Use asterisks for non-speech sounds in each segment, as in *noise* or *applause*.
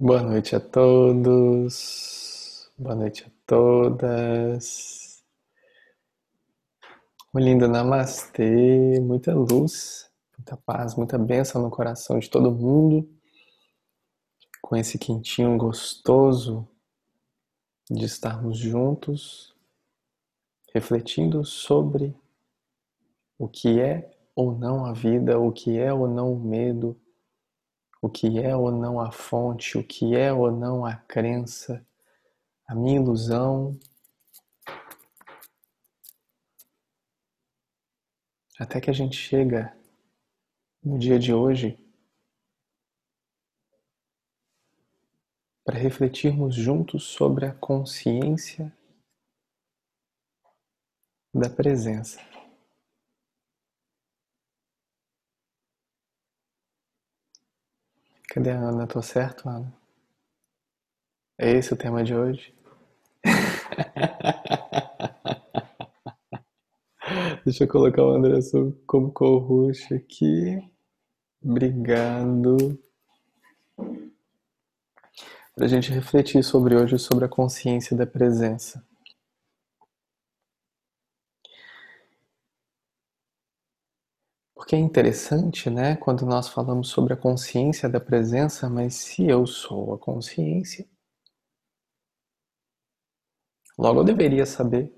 Boa noite a todos, boa noite a todas. Um lindo namastê, muita luz, muita paz, muita bênção no coração de todo mundo, com esse quentinho gostoso de estarmos juntos, refletindo sobre o que é ou não a vida, o que é ou não o medo o que é ou não a fonte, o que é ou não a crença, a minha ilusão, até que a gente chega no dia de hoje para refletirmos juntos sobre a consciência da presença. Cadê a Ana? Tô certo, Ana? É esse o tema de hoje? *laughs* Deixa eu colocar o André como co-host aqui. Obrigado. Para a gente refletir sobre hoje, sobre a consciência da presença. Porque é interessante, né, quando nós falamos sobre a consciência da presença, mas se eu sou a consciência, logo eu deveria saber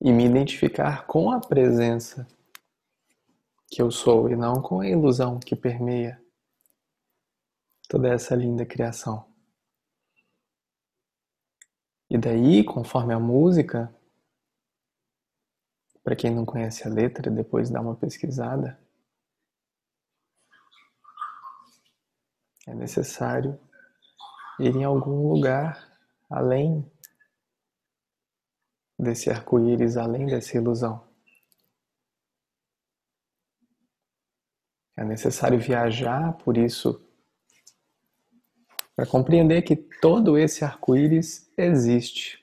e me identificar com a presença que eu sou e não com a ilusão que permeia toda essa linda criação. E daí, conforme a música, para quem não conhece a letra, depois dá uma pesquisada. É necessário ir em algum lugar além desse arco-íris, além dessa ilusão. É necessário viajar por isso para compreender que todo esse arco-íris existe,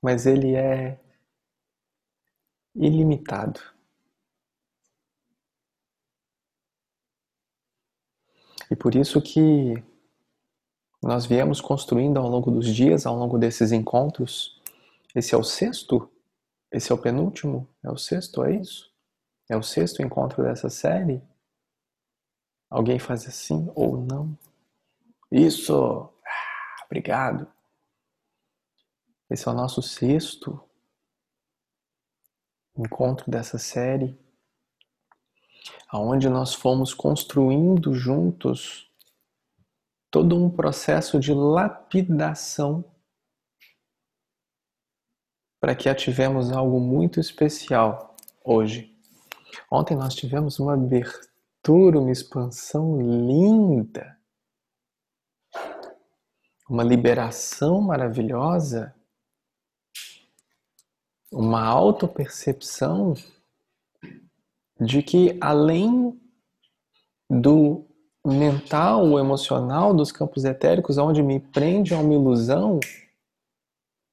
mas ele é ilimitado E por isso que nós viemos construindo ao longo dos dias, ao longo desses encontros. Esse é o sexto? Esse é o penúltimo? É o sexto, é isso? É o sexto encontro dessa série? Alguém faz assim ou não? Isso! Ah, obrigado! Esse é o nosso sexto encontro dessa série, aonde nós fomos construindo juntos todo um processo de lapidação para que ativemos algo muito especial hoje. Ontem nós tivemos uma abertura, uma expansão linda, uma liberação maravilhosa uma autopercepção de que além do mental, emocional, dos campos etéricos, onde me prende a uma ilusão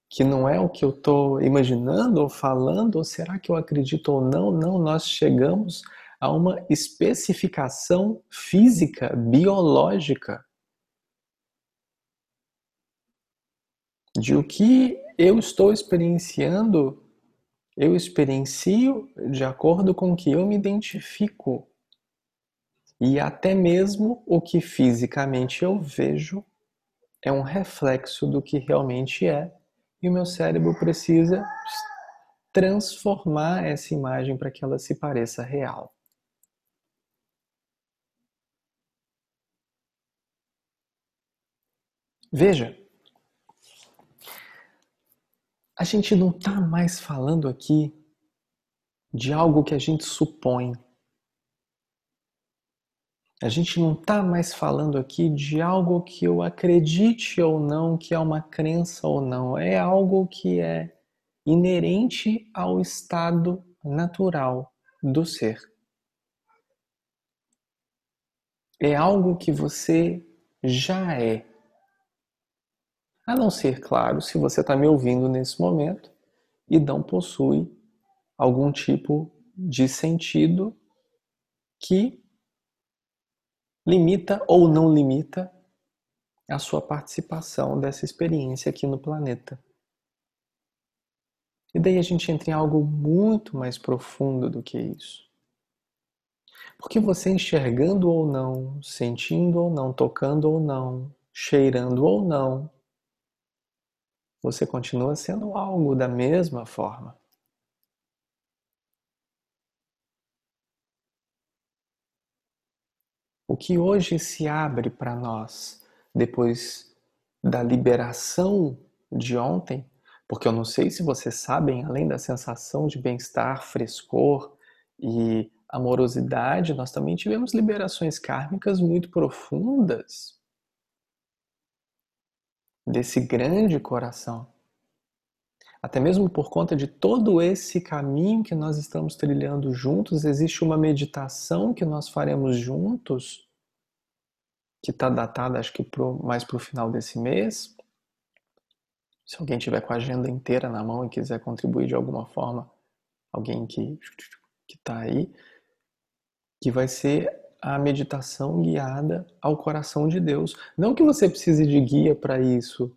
que não é o que eu estou imaginando ou falando, ou será que eu acredito ou não? Não, nós chegamos a uma especificação física, biológica de o que eu estou experienciando eu experiencio de acordo com o que eu me identifico. E até mesmo o que fisicamente eu vejo é um reflexo do que realmente é. E o meu cérebro precisa transformar essa imagem para que ela se pareça real. Veja, a gente não está mais falando aqui de algo que a gente supõe. A gente não está mais falando aqui de algo que eu acredite ou não, que é uma crença ou não. É algo que é inerente ao estado natural do ser. É algo que você já é. A não ser, claro, se você está me ouvindo nesse momento e não possui algum tipo de sentido que limita ou não limita a sua participação dessa experiência aqui no planeta. E daí a gente entra em algo muito mais profundo do que isso. Porque você enxergando ou não, sentindo ou não, tocando ou não, cheirando ou não, você continua sendo algo da mesma forma. O que hoje se abre para nós depois da liberação de ontem, porque eu não sei se vocês sabem, além da sensação de bem-estar, frescor e amorosidade, nós também tivemos liberações kármicas muito profundas desse grande coração. Até mesmo por conta de todo esse caminho que nós estamos trilhando juntos, existe uma meditação que nós faremos juntos, que está datada acho que pro, mais para o final desse mês. Se alguém tiver com a agenda inteira na mão e quiser contribuir de alguma forma, alguém que está aí, que vai ser a meditação guiada ao coração de Deus. Não que você precise de guia para isso,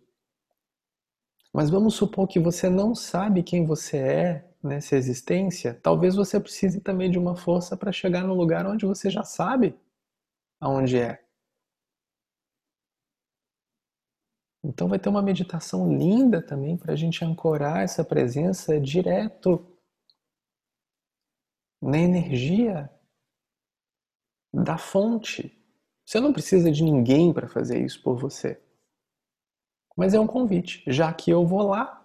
mas vamos supor que você não sabe quem você é nessa existência. Talvez você precise também de uma força para chegar no lugar onde você já sabe aonde é. Então vai ter uma meditação linda também para a gente ancorar essa presença direto na energia da fonte. Você não precisa de ninguém para fazer isso por você. Mas é um convite, já que eu vou lá.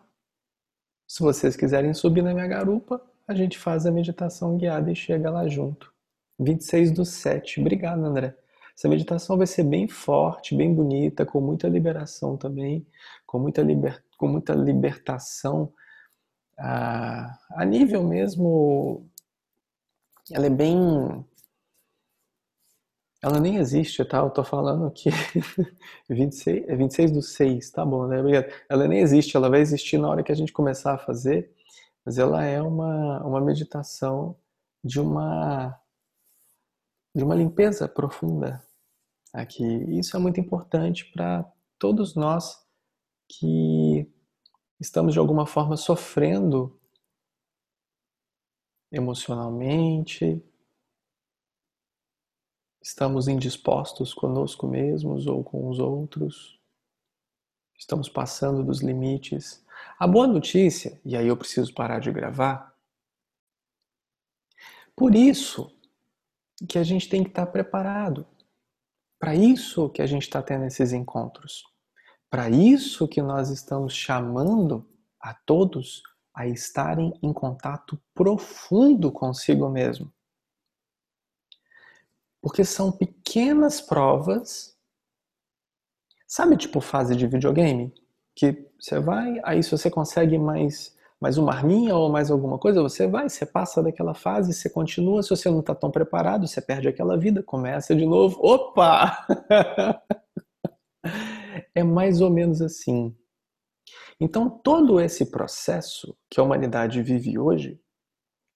Se vocês quiserem subir na minha garupa, a gente faz a meditação guiada e chega lá junto. 26 do 7. Obrigado, André. Essa meditação vai ser bem forte, bem bonita, com muita liberação também, com muita, liber... com muita libertação a... a nível mesmo. Ela é bem ela nem existe, tá? Eu tô falando aqui 26, 26 é do 6, tá bom, né? Obrigado. Ela nem existe, ela vai existir na hora que a gente começar a fazer, mas ela é uma, uma meditação de uma de uma limpeza profunda aqui. Isso é muito importante para todos nós que estamos de alguma forma sofrendo emocionalmente, Estamos indispostos conosco mesmos ou com os outros? Estamos passando dos limites? A boa notícia, e aí eu preciso parar de gravar, por isso que a gente tem que estar preparado. Para isso que a gente está tendo esses encontros. Para isso que nós estamos chamando a todos a estarem em contato profundo consigo mesmo. Porque são pequenas provas. Sabe, tipo fase de videogame? Que você vai, aí se você consegue mais, mais uma arminha ou mais alguma coisa, você vai, você passa daquela fase, você continua. Se você não está tão preparado, você perde aquela vida, começa de novo. Opa! *laughs* é mais ou menos assim. Então, todo esse processo que a humanidade vive hoje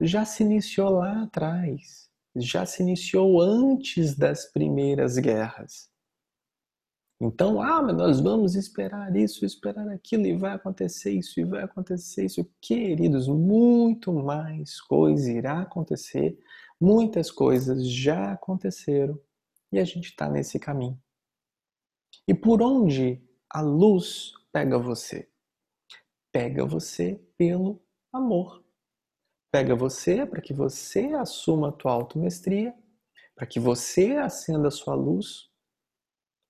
já se iniciou lá atrás já se iniciou antes das primeiras guerras. Então, ah, mas nós vamos esperar isso, esperar aquilo, e vai acontecer isso, e vai acontecer isso. Queridos, muito mais coisa irá acontecer, muitas coisas já aconteceram, e a gente está nesse caminho. E por onde a luz pega você? Pega você pelo amor pega você para que você assuma a tua automestria, para que você acenda a sua luz,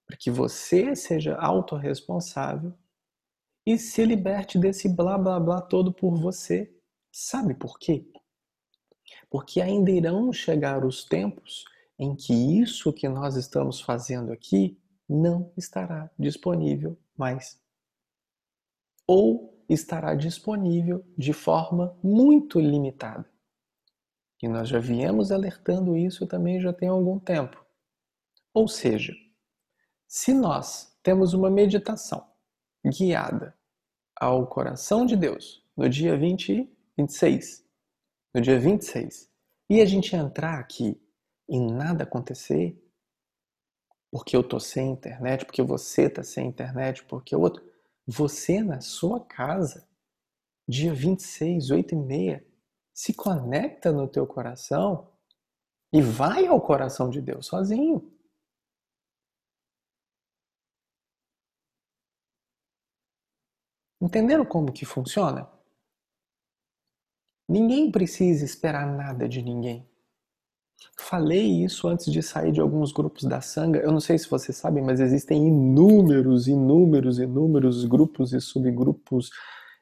para que você seja autorresponsável e se liberte desse blá blá blá todo por você. Sabe por quê? Porque ainda irão chegar os tempos em que isso que nós estamos fazendo aqui não estará disponível mais. Ou estará disponível de forma muito limitada. E nós já viemos alertando isso também já tem algum tempo. Ou seja, se nós temos uma meditação guiada ao coração de Deus no dia 20, 26, no dia 26, e a gente entrar aqui e nada acontecer, porque eu tô sem internet, porque você tá sem internet, porque o outro. Você na sua casa, dia 26, 8 e meia, se conecta no teu coração e vai ao coração de Deus sozinho. Entenderam como que funciona? Ninguém precisa esperar nada de ninguém. Falei isso antes de sair de alguns grupos da Sanga. Eu não sei se vocês sabem, mas existem inúmeros, inúmeros, inúmeros grupos e subgrupos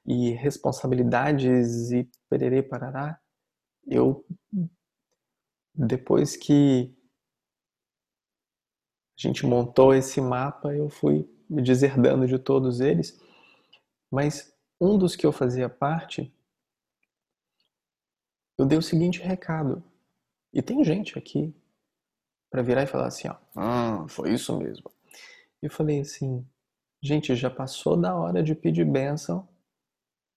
e responsabilidades e pererê parará. Eu, depois que a gente montou esse mapa, eu fui me deserdando de todos eles, mas um dos que eu fazia parte, eu dei o seguinte recado. E tem gente aqui para virar e falar assim, ó, ah, foi isso mesmo. Eu falei assim, gente, já passou da hora de pedir bênção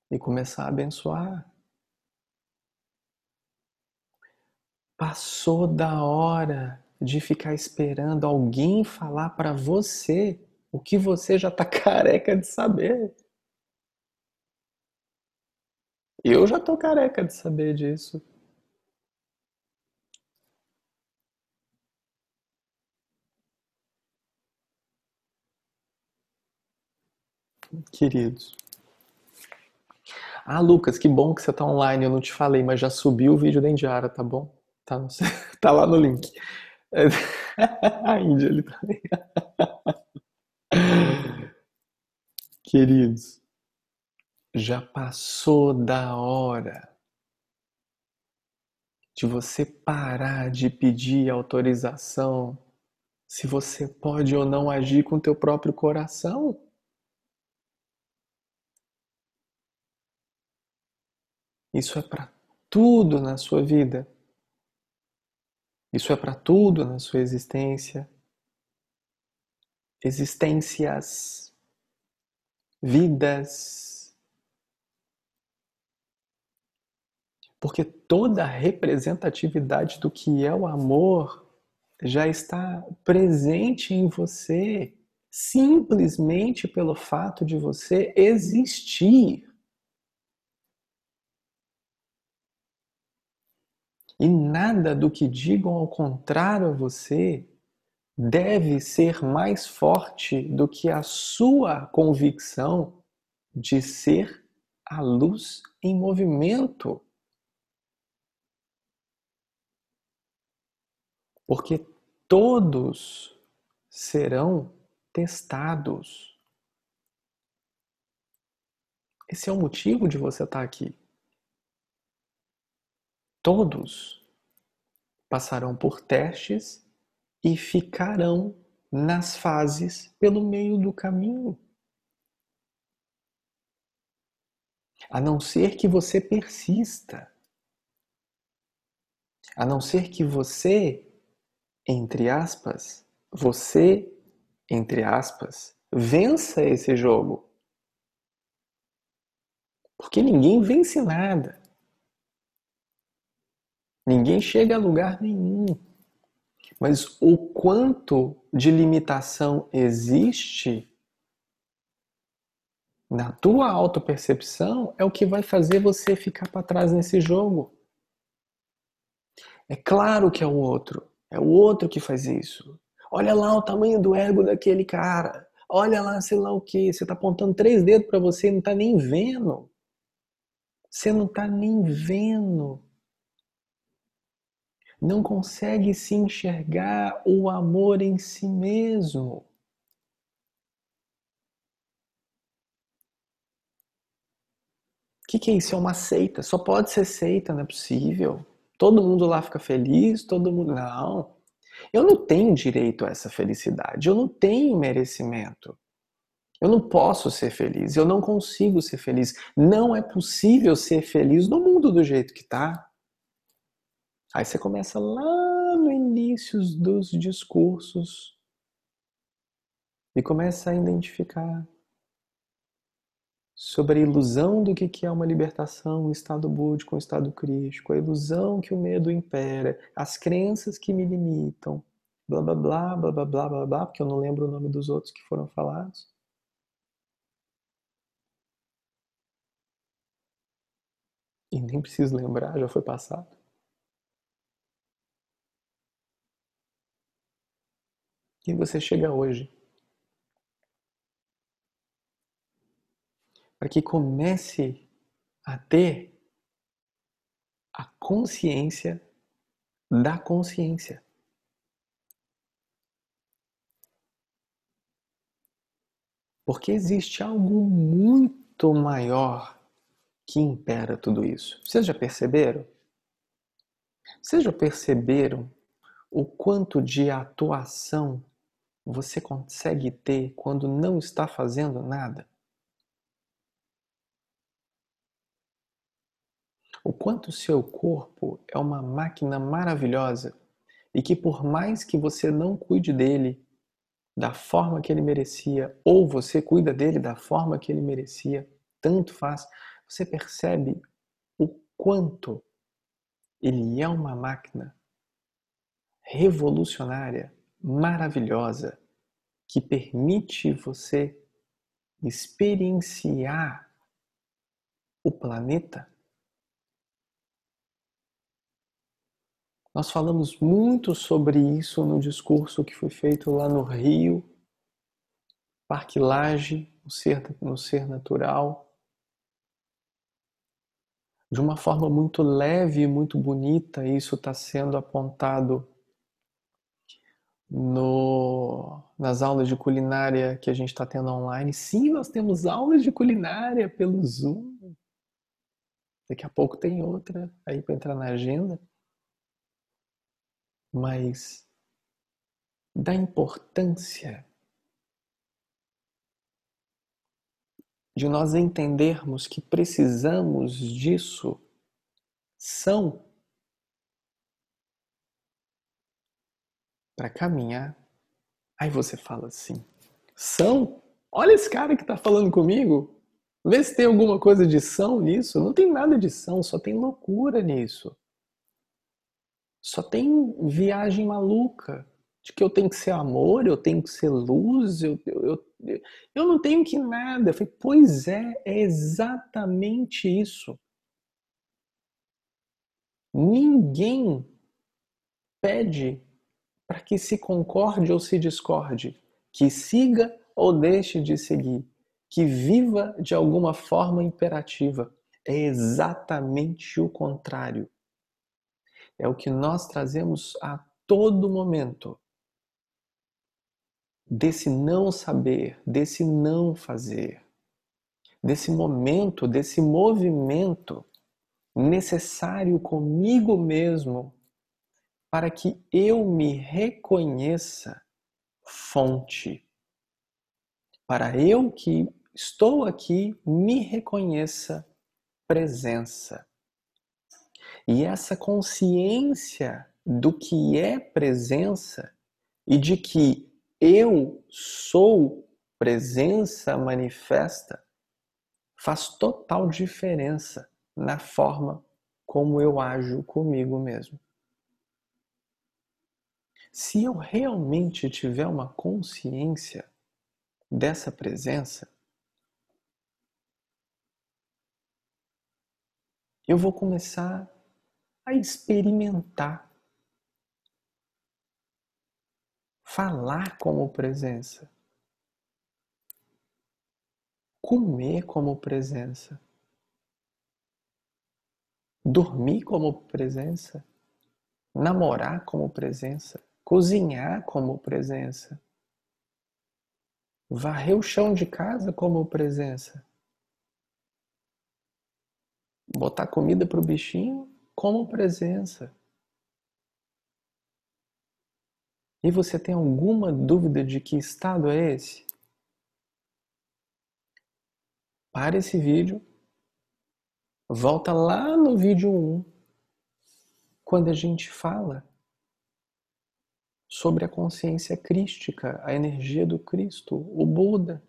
e começar a abençoar. Passou da hora de ficar esperando alguém falar para você o que você já está *laughs* careca de saber. Eu já tô careca de saber disso. Queridos. Ah, Lucas, que bom que você tá online. Eu não te falei, mas já subiu o vídeo da Indiara, tá bom? Tá, *laughs* tá lá no link. *laughs* A Índia ali também. Queridos, já passou da hora de você parar de pedir autorização se você pode ou não agir com teu próprio coração. Isso é para tudo na sua vida. Isso é para tudo na sua existência. Existências, vidas. Porque toda a representatividade do que é o amor já está presente em você, simplesmente pelo fato de você existir. E nada do que digam ao contrário a você deve ser mais forte do que a sua convicção de ser a luz em movimento. Porque todos serão testados. Esse é o motivo de você estar aqui. Todos passarão por testes e ficarão nas fases pelo meio do caminho. A não ser que você persista. A não ser que você, entre aspas, você, entre aspas, vença esse jogo. Porque ninguém vence nada. Ninguém chega a lugar nenhum. Mas o quanto de limitação existe na tua autopercepção é o que vai fazer você ficar para trás nesse jogo. É claro que é o outro. É o outro que faz isso. Olha lá o tamanho do ego daquele cara. Olha lá, sei lá o que. Você está apontando três dedos para você e não está nem vendo. Você não está nem vendo não consegue se enxergar o amor em si mesmo. O que, que é isso? É uma seita. Só pode ser seita, não é possível. Todo mundo lá fica feliz, todo mundo. Não. Eu não tenho direito a essa felicidade. Eu não tenho merecimento. Eu não posso ser feliz. Eu não consigo ser feliz. Não é possível ser feliz no mundo do jeito que está. Aí você começa lá no início dos discursos e começa a identificar sobre a ilusão do que é uma libertação, um estado búdico, um estado crístico, a ilusão que o medo impera, as crenças que me limitam, blá blá blá, blá blá blá blá blá, porque eu não lembro o nome dos outros que foram falados. E nem preciso lembrar, já foi passado. E você chega hoje para que comece a ter a consciência da consciência. Porque existe algo muito maior que impera tudo isso. Vocês já perceberam? Vocês já perceberam o quanto de atuação você consegue ter quando não está fazendo nada? O quanto seu corpo é uma máquina maravilhosa e que por mais que você não cuide dele da forma que ele merecia ou você cuida dele da forma que ele merecia, tanto faz, você percebe o quanto ele é uma máquina revolucionária, maravilhosa, que permite você experienciar o planeta Nós falamos muito sobre isso no discurso que foi feito lá no Rio, Parque Lage, no Ser, no ser Natural, de uma forma muito leve e muito bonita. Isso está sendo apontado no, nas aulas de culinária que a gente está tendo online. Sim, nós temos aulas de culinária pelo Zoom. Daqui a pouco tem outra aí para entrar na agenda mas da importância de nós entendermos que precisamos disso são para caminhar. Aí você fala assim: são? Olha esse cara que está falando comigo. Vê se tem alguma coisa de são nisso. Não tem nada de são, só tem loucura nisso. Só tem viagem maluca de que eu tenho que ser amor, eu tenho que ser luz, eu, eu, eu, eu não tenho que nada. Eu falei, pois é, é exatamente isso. Ninguém pede para que se concorde ou se discorde, que siga ou deixe de seguir, que viva de alguma forma imperativa. É exatamente o contrário é o que nós trazemos a todo momento. Desse não saber, desse não fazer, desse momento, desse movimento necessário comigo mesmo para que eu me reconheça fonte. Para eu que estou aqui me reconheça presença. E essa consciência do que é presença e de que eu sou presença manifesta faz total diferença na forma como eu ajo comigo mesmo. Se eu realmente tiver uma consciência dessa presença, eu vou começar a experimentar. Falar como presença. Comer como presença. Dormir como presença. Namorar como presença. Cozinhar como presença. Varrer o chão de casa como presença. Botar comida para o bichinho como presença. E você tem alguma dúvida de que estado é esse? Para esse vídeo, volta lá no vídeo 1, quando a gente fala sobre a consciência crística, a energia do Cristo, o Buda.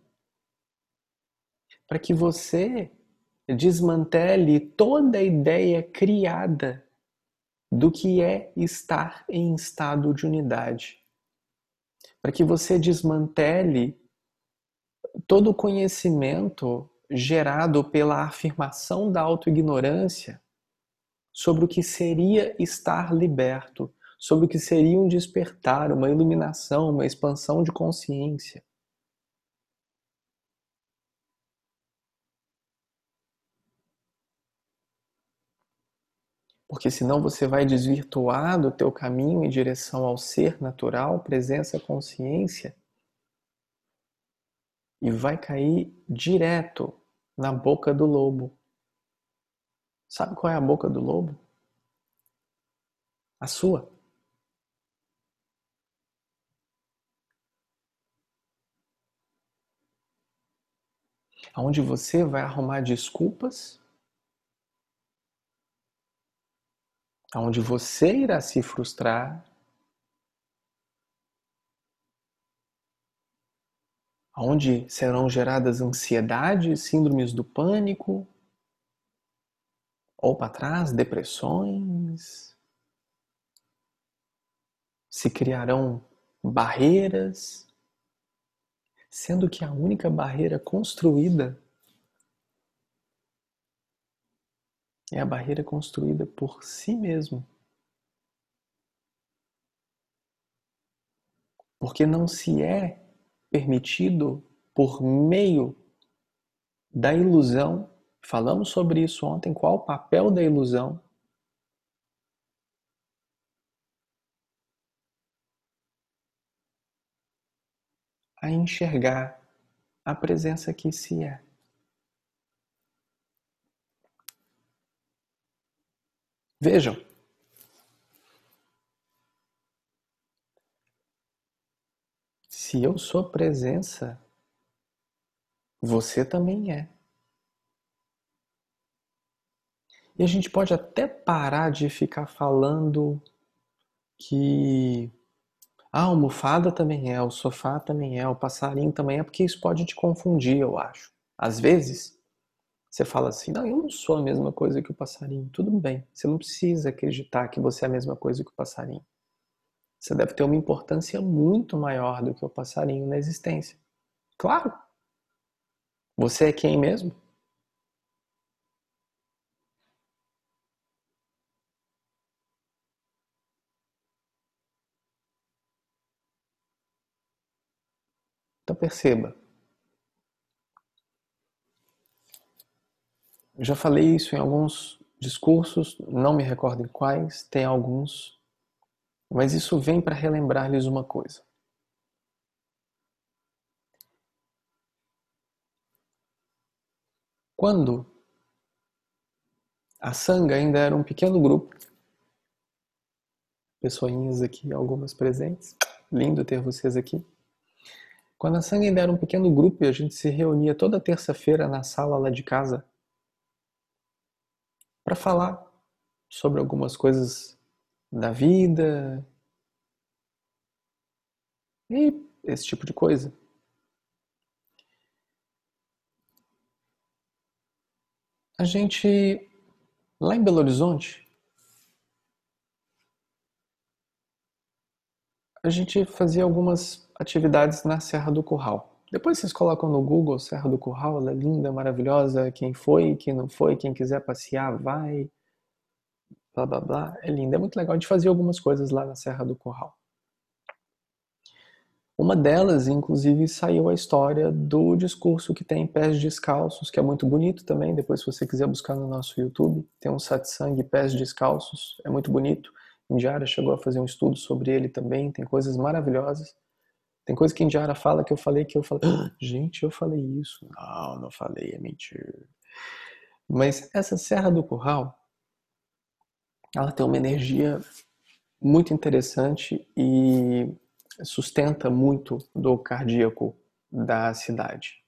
Para que você desmantele toda a ideia criada do que é estar em estado de unidade. para que você desmantele todo o conhecimento gerado pela afirmação da autoignorância sobre o que seria estar liberto, sobre o que seria um despertar, uma iluminação, uma expansão de consciência. Porque senão você vai desvirtuar do teu caminho em direção ao ser natural, presença, consciência, e vai cair direto na boca do lobo. Sabe qual é a boca do lobo? A sua. Onde você vai arrumar desculpas, onde você irá se frustrar, onde serão geradas ansiedades, síndromes do pânico, ou para trás, depressões. Se criarão barreiras, sendo que a única barreira construída é a barreira construída por si mesmo. Porque não se é permitido por meio da ilusão. Falamos sobre isso ontem, qual o papel da ilusão? A enxergar a presença que se é. Vejam, Se eu sou presença, você também é. E a gente pode até parar de ficar falando que a almofada também é, o sofá também é, o passarinho também é, porque isso pode te confundir, eu acho. Às vezes, você fala assim: não, eu não sou a mesma coisa que o passarinho. Tudo bem, você não precisa acreditar que você é a mesma coisa que o passarinho. Você deve ter uma importância muito maior do que o passarinho na existência. Claro! Você é quem mesmo? Perceba. Já falei isso em alguns discursos, não me recordo em quais, tem alguns mas isso vem para relembrar-lhes uma coisa. Quando a Sangha ainda era um pequeno grupo, pessoinhas aqui, algumas presentes, lindo ter vocês aqui. Quando a Sangha ainda era um pequeno grupo e a gente se reunia toda terça-feira na sala lá de casa para falar sobre algumas coisas da vida e esse tipo de coisa. A gente, lá em Belo Horizonte, a gente fazia algumas atividades na Serra do Curral. Depois vocês colocam no Google Serra do Curral, ela é linda, maravilhosa. Quem foi, quem não foi, quem quiser passear, vai blá blá blá. É lindo, é muito legal. A gente fazia algumas coisas lá na Serra do Curral. Uma delas, inclusive, saiu a história do discurso que tem Pés Descalços, que é muito bonito também. Depois, se você quiser buscar no nosso YouTube, tem um satsang Pés Descalços, é muito bonito. Indiara chegou a fazer um estudo sobre ele também, tem coisas maravilhosas. Tem coisa que Indiara fala que eu falei que eu falei, ah, gente, eu falei isso. Não, não falei, é mentira. Mas essa Serra do Curral, ela tem uma energia muito interessante e sustenta muito do cardíaco da cidade.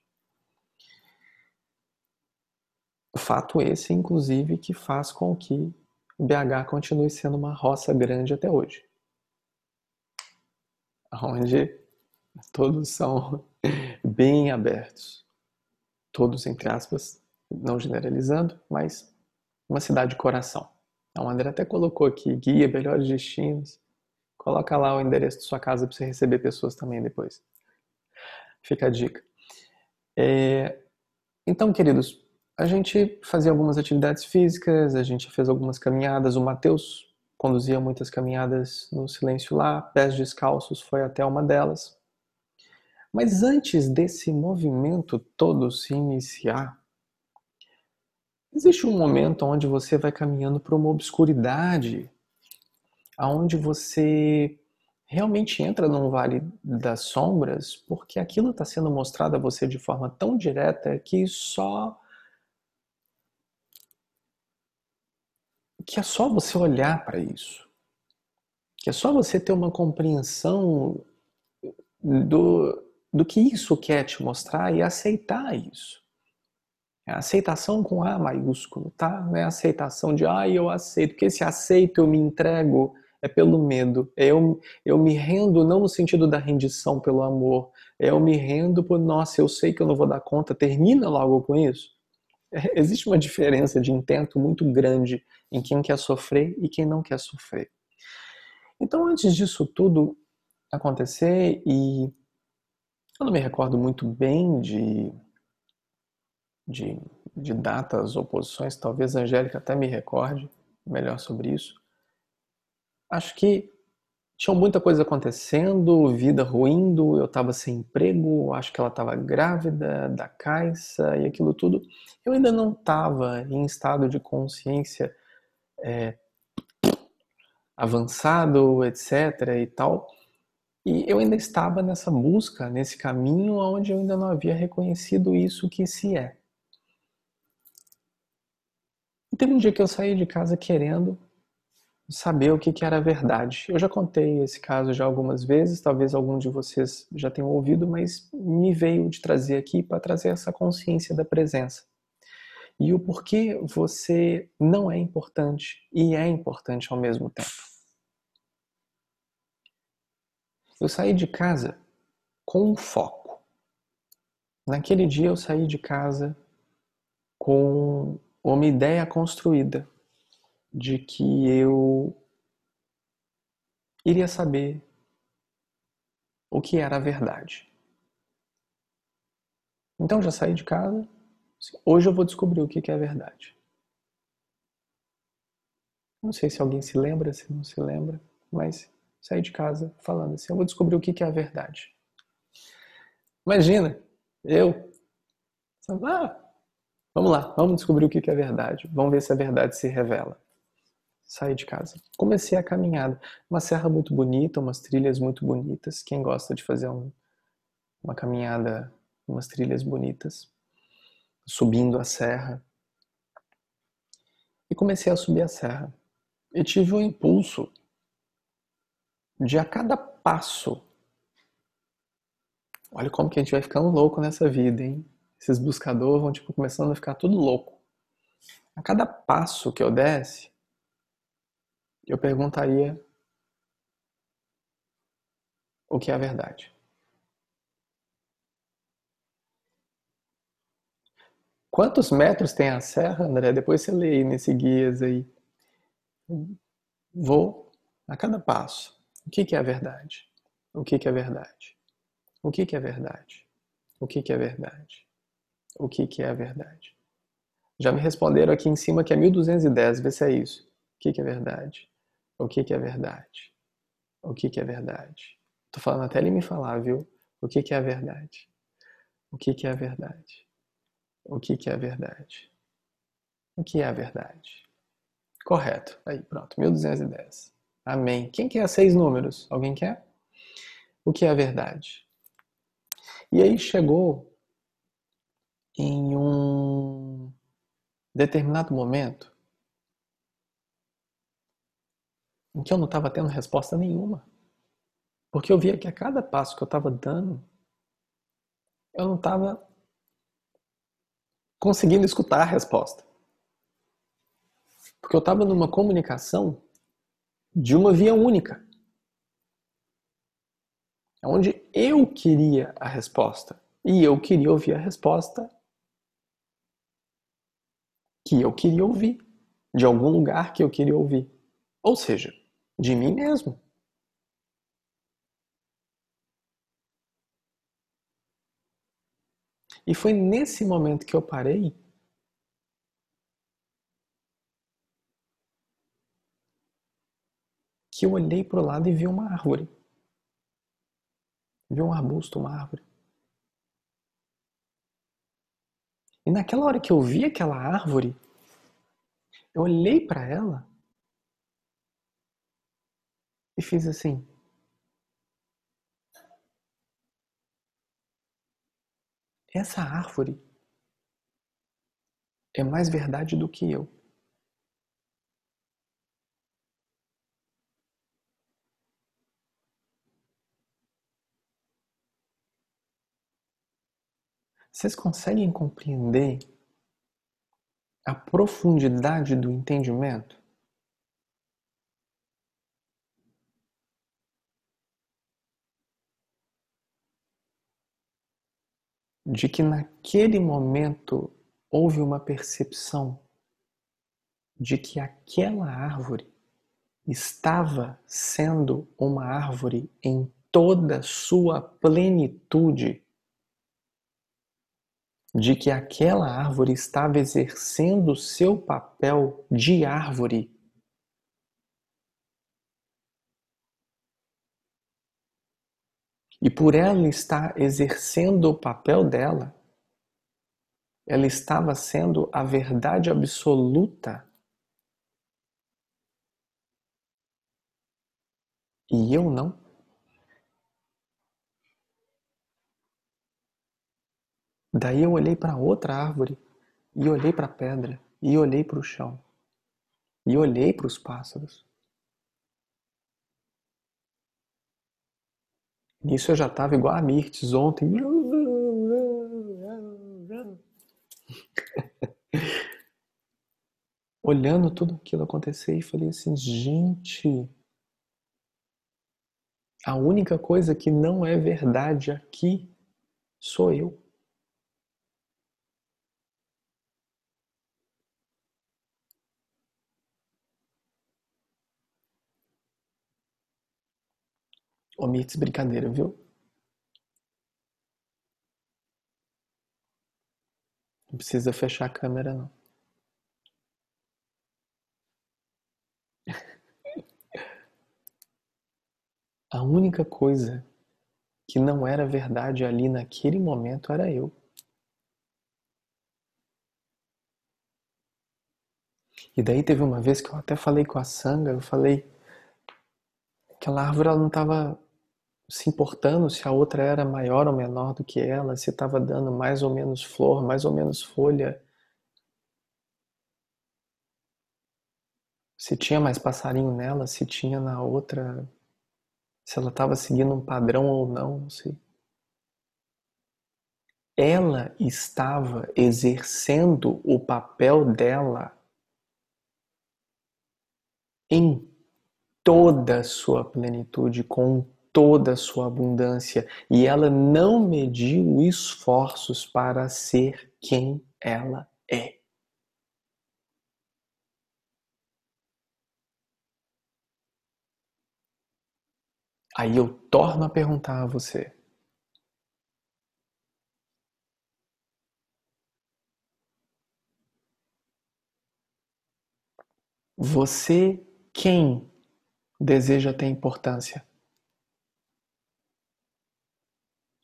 O fato esse, inclusive, que faz com que BH continue sendo uma roça grande até hoje. Onde todos são bem abertos. Todos, entre aspas, não generalizando, mas uma cidade de coração. Então, o André até colocou aqui, guia melhores destinos. Coloca lá o endereço de sua casa para você receber pessoas também depois. Fica a dica. É... Então, queridos, a gente fazia algumas atividades físicas, a gente fez algumas caminhadas. O Matheus conduzia muitas caminhadas no silêncio lá, pés descalços foi até uma delas. Mas antes desse movimento todo se iniciar, existe um momento onde você vai caminhando para uma obscuridade, aonde você realmente entra num vale das sombras, porque aquilo está sendo mostrado a você de forma tão direta que só que é só você olhar para isso, que é só você ter uma compreensão do, do que isso quer te mostrar e aceitar isso. É aceitação com A maiúsculo, tá? Não é aceitação de, ah, eu aceito, porque esse aceito eu me entrego é pelo medo, é eu, eu me rendo não no sentido da rendição pelo amor, é eu me rendo por, nossa, eu sei que eu não vou dar conta, termina logo com isso. É, existe uma diferença de intento muito grande em quem quer sofrer e quem não quer sofrer. Então, antes disso tudo acontecer, e eu não me recordo muito bem de, de, de datas ou posições, talvez a Angélica até me recorde melhor sobre isso. Acho que tinha muita coisa acontecendo, vida ruindo, eu estava sem emprego, acho que ela estava grávida da Caixa e aquilo tudo. Eu ainda não estava em estado de consciência é, avançado, etc. e tal. E eu ainda estava nessa busca, nesse caminho onde eu ainda não havia reconhecido isso que se é. E teve um dia que eu saí de casa querendo saber o que, era a verdade. Eu já contei esse caso já algumas vezes, talvez algum de vocês já tenham ouvido, mas me veio de trazer aqui para trazer essa consciência da presença. E o porquê você não é importante e é importante ao mesmo tempo. Eu saí de casa com um foco. Naquele dia eu saí de casa com uma ideia construída de que eu iria saber o que era a verdade. Então já saí de casa. Hoje eu vou descobrir o que é a verdade. Não sei se alguém se lembra, se não se lembra, mas saí de casa falando assim: eu vou descobrir o que é a verdade. Imagina, eu. Ah, vamos lá, vamos descobrir o que é a verdade. Vamos ver se a verdade se revela saí de casa. Comecei a caminhada. Uma serra muito bonita, umas trilhas muito bonitas. Quem gosta de fazer um, uma caminhada, umas trilhas bonitas, subindo a serra. E comecei a subir a serra. E tive um impulso de a cada passo. Olha como que a gente vai ficando louco nessa vida, hein? Esses buscadores vão tipo começando a ficar tudo louco. A cada passo que eu desse, eu perguntaria o que é a verdade. Quantos metros tem a serra, André? Depois você lê aí nesse guias aí. Vou a cada passo. O que, é a verdade? O que, é a verdade? O que, é a verdade? O que, é a verdade? O que, é a verdade? Já me responderam aqui em cima que é 1210, vê se é isso. O que, que é verdade? o que, que é verdade. O que, que é verdade. Tô falando até ele me falar, viu? O que, que é a verdade. O que, que é a verdade. O que, que é a verdade. O que é a verdade. Correto. Aí, pronto. 1210. Amém. Quem quer seis números? Alguém quer? O que é a verdade? E aí chegou em um determinado momento em que eu não estava tendo resposta nenhuma. Porque eu via que a cada passo que eu estava dando, eu não estava conseguindo escutar a resposta. Porque eu estava numa comunicação de uma via única. é Onde eu queria a resposta. E eu queria ouvir a resposta que eu queria ouvir. De algum lugar que eu queria ouvir. Ou seja, de mim mesmo. E foi nesse momento que eu parei que eu olhei para o lado e vi uma árvore. Vi um arbusto, uma árvore. E naquela hora que eu vi aquela árvore, eu olhei para ela e fiz assim. Essa árvore é mais verdade do que eu. Vocês conseguem compreender a profundidade do entendimento? De que naquele momento houve uma percepção de que aquela árvore estava sendo uma árvore em toda sua plenitude de que aquela árvore estava exercendo seu papel de árvore. E por ela estar exercendo o papel dela, ela estava sendo a verdade absoluta. E eu não. Daí eu olhei para outra árvore, e olhei para a pedra, e olhei para o chão, e olhei para os pássaros. Nisso eu já estava igual a Mirtes ontem. *laughs* Olhando tudo aquilo acontecer e falei assim, gente, a única coisa que não é verdade aqui sou eu. Ô brincadeira, viu? Não precisa fechar a câmera, não. *laughs* A única coisa que não era verdade ali naquele momento era eu. E daí teve uma vez que eu até falei com a Sanga, eu falei, aquela árvore ela não estava se importando se a outra era maior ou menor do que ela, se estava dando mais ou menos flor, mais ou menos folha, se tinha mais passarinho nela, se tinha na outra, se ela estava seguindo um padrão ou não, sei. Ela estava exercendo o papel dela em toda a sua plenitude, com toda a sua abundância e ela não mediu esforços para ser quem ela é. Aí eu torno a perguntar a você. Você quem deseja ter importância?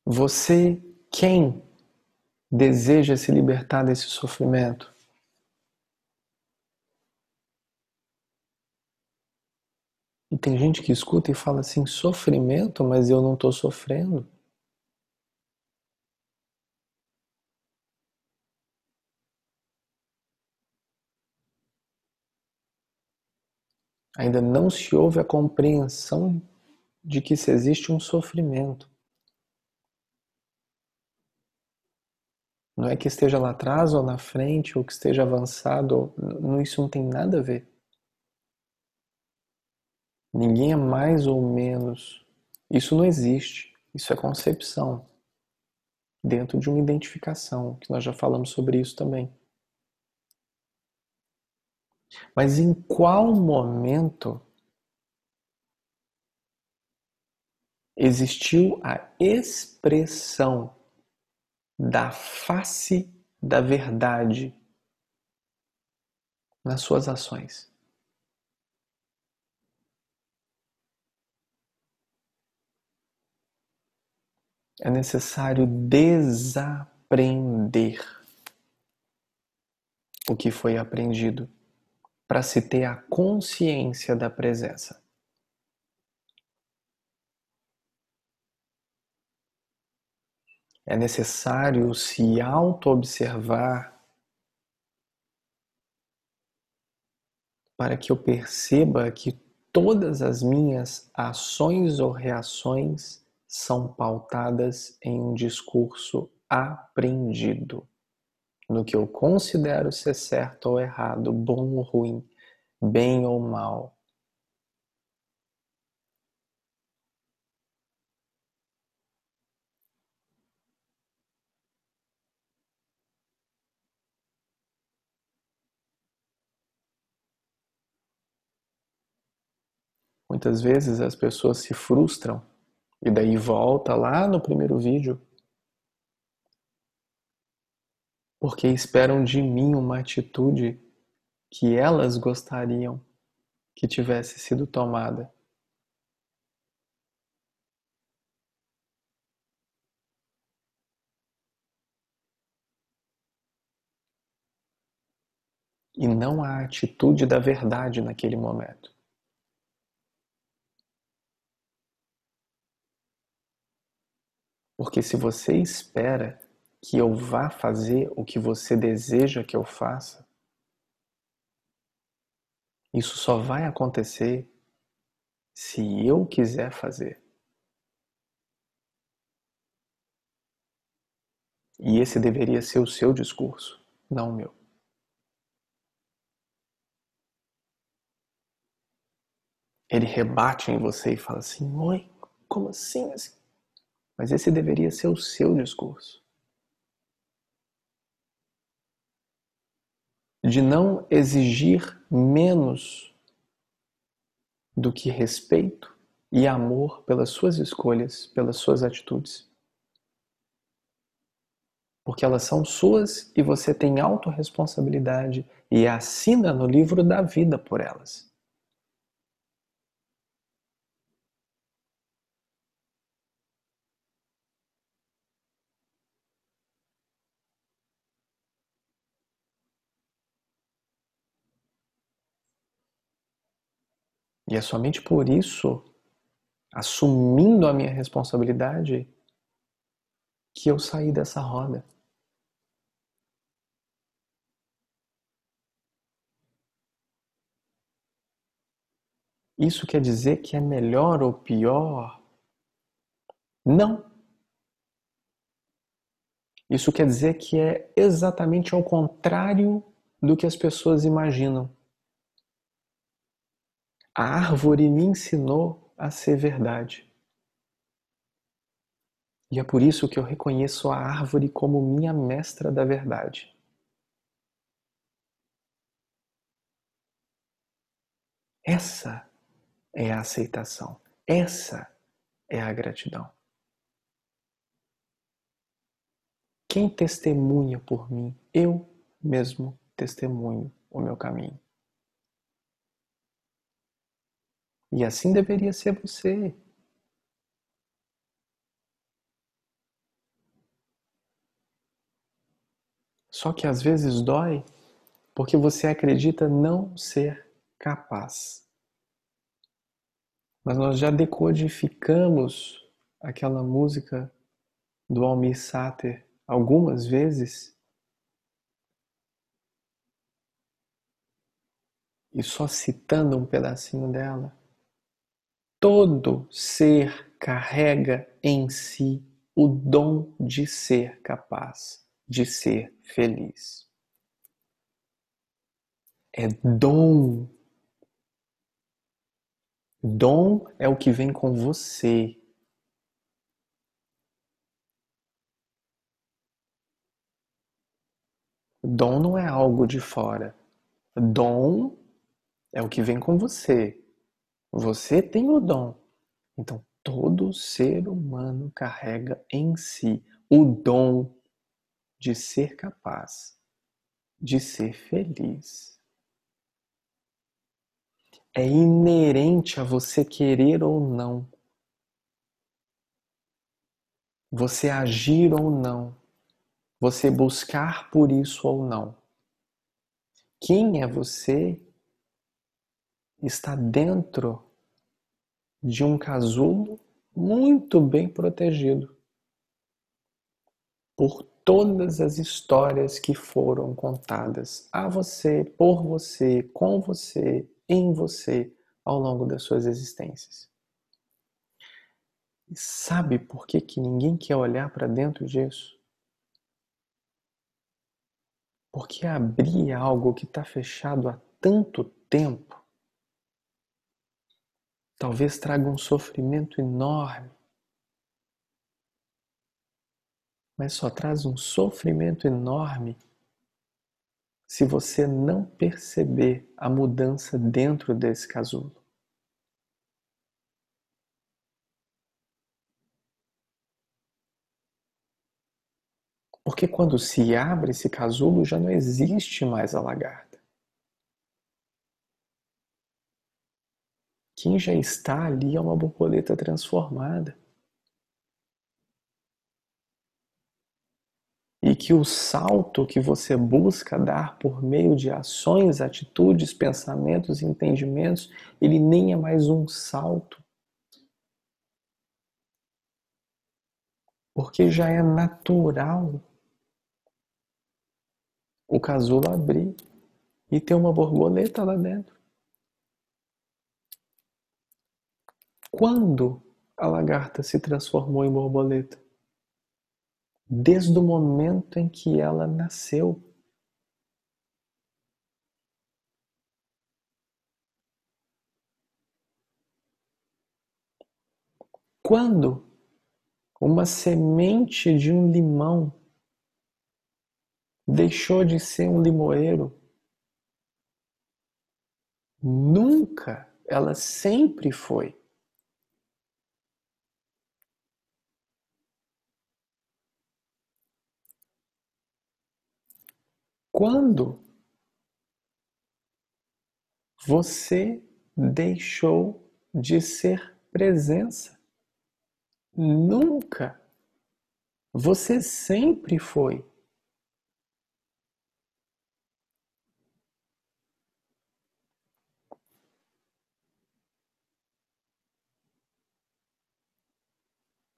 Você, quem deseja se libertar desse sofrimento? E tem gente que escuta e fala assim: sofrimento, mas eu não estou sofrendo. Ainda não se houve a compreensão de que se existe um sofrimento. Não é que esteja lá atrás ou na frente, ou que esteja avançado, ou... isso não tem nada a ver. Ninguém é mais ou menos. Isso não existe. Isso é concepção. Dentro de uma identificação, que nós já falamos sobre isso também. Mas em qual momento existiu a expressão da face da verdade nas suas ações. É necessário desaprender o que foi aprendido para se ter a consciência da presença. É necessário se auto-observar para que eu perceba que todas as minhas ações ou reações são pautadas em um discurso aprendido, no que eu considero ser certo ou errado, bom ou ruim, bem ou mal. Muitas vezes as pessoas se frustram e daí volta lá no primeiro vídeo. Porque esperam de mim uma atitude que elas gostariam que tivesse sido tomada. E não a atitude da verdade naquele momento. Porque se você espera que eu vá fazer o que você deseja que eu faça, isso só vai acontecer se eu quiser fazer. E esse deveria ser o seu discurso, não o meu. Ele rebate em você e fala assim: Oi, como assim? assim? Mas esse deveria ser o seu discurso. De não exigir menos do que respeito e amor pelas suas escolhas, pelas suas atitudes. Porque elas são suas e você tem autorresponsabilidade e assina no livro da vida por elas. E é somente por isso, assumindo a minha responsabilidade, que eu saí dessa roda. Isso quer dizer que é melhor ou pior? Não. Isso quer dizer que é exatamente ao contrário do que as pessoas imaginam. A árvore me ensinou a ser verdade. E é por isso que eu reconheço a árvore como minha mestra da verdade. Essa é a aceitação. Essa é a gratidão. Quem testemunha por mim, eu mesmo testemunho o meu caminho. E assim deveria ser você. Só que às vezes dói porque você acredita não ser capaz. Mas nós já decodificamos aquela música do Almir Sater algumas vezes e só citando um pedacinho dela. Todo ser carrega em si o dom de ser capaz, de ser feliz. É dom. Dom é o que vem com você. Dom não é algo de fora. Dom é o que vem com você. Você tem o dom. Então, todo ser humano carrega em si o dom de ser capaz de ser feliz. É inerente a você querer ou não, você agir ou não, você buscar por isso ou não. Quem é você está dentro de um casulo muito bem protegido por todas as histórias que foram contadas a você, por você, com você, em você ao longo das suas existências. E sabe por que, que ninguém quer olhar para dentro disso? Porque abrir algo que está fechado há tanto tempo talvez traga um sofrimento enorme mas só traz um sofrimento enorme se você não perceber a mudança dentro desse casulo. Porque quando se abre esse casulo já não existe mais a lagarta. Quem já está ali é uma borboleta transformada. e que o salto que você busca dar por meio de ações, atitudes, pensamentos, entendimentos, ele nem é mais um salto. Porque já é natural o casulo abrir e ter uma borboleta lá dentro. Quando a lagarta se transformou em borboleta? desde o momento em que ela nasceu. Quando uma semente de um limão deixou de ser um limoeiro, nunca, ela sempre foi. Quando você deixou de ser presença? Nunca. Você sempre foi.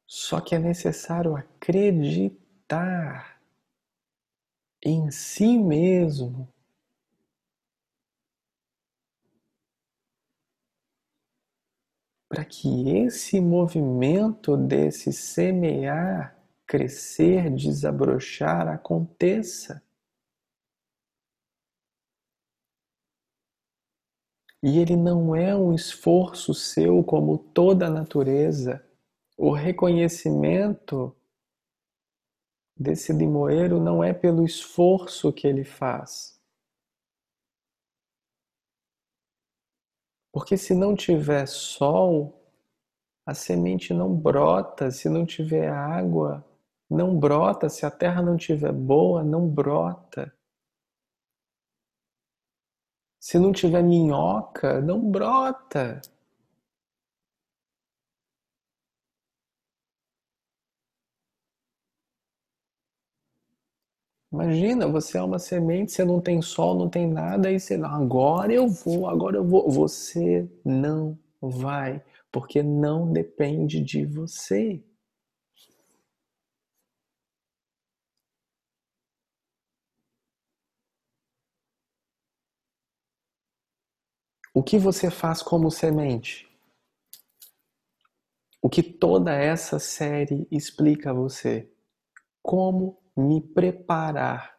Só que é necessário acreditar em si mesmo. Para que esse movimento desse semear, crescer, desabrochar aconteça. E ele não é um esforço seu como toda a natureza. O reconhecimento desse limoeiro não é pelo esforço que ele faz. Porque se não tiver sol, a semente não brota, se não tiver água, não brota, se a terra não tiver boa, não brota. Se não tiver minhoca, não brota. Imagina, você é uma semente, você não tem sol, não tem nada, e você, agora eu vou, agora eu vou. Você não vai, porque não depende de você. O que você faz como semente? O que toda essa série explica a você? Como me preparar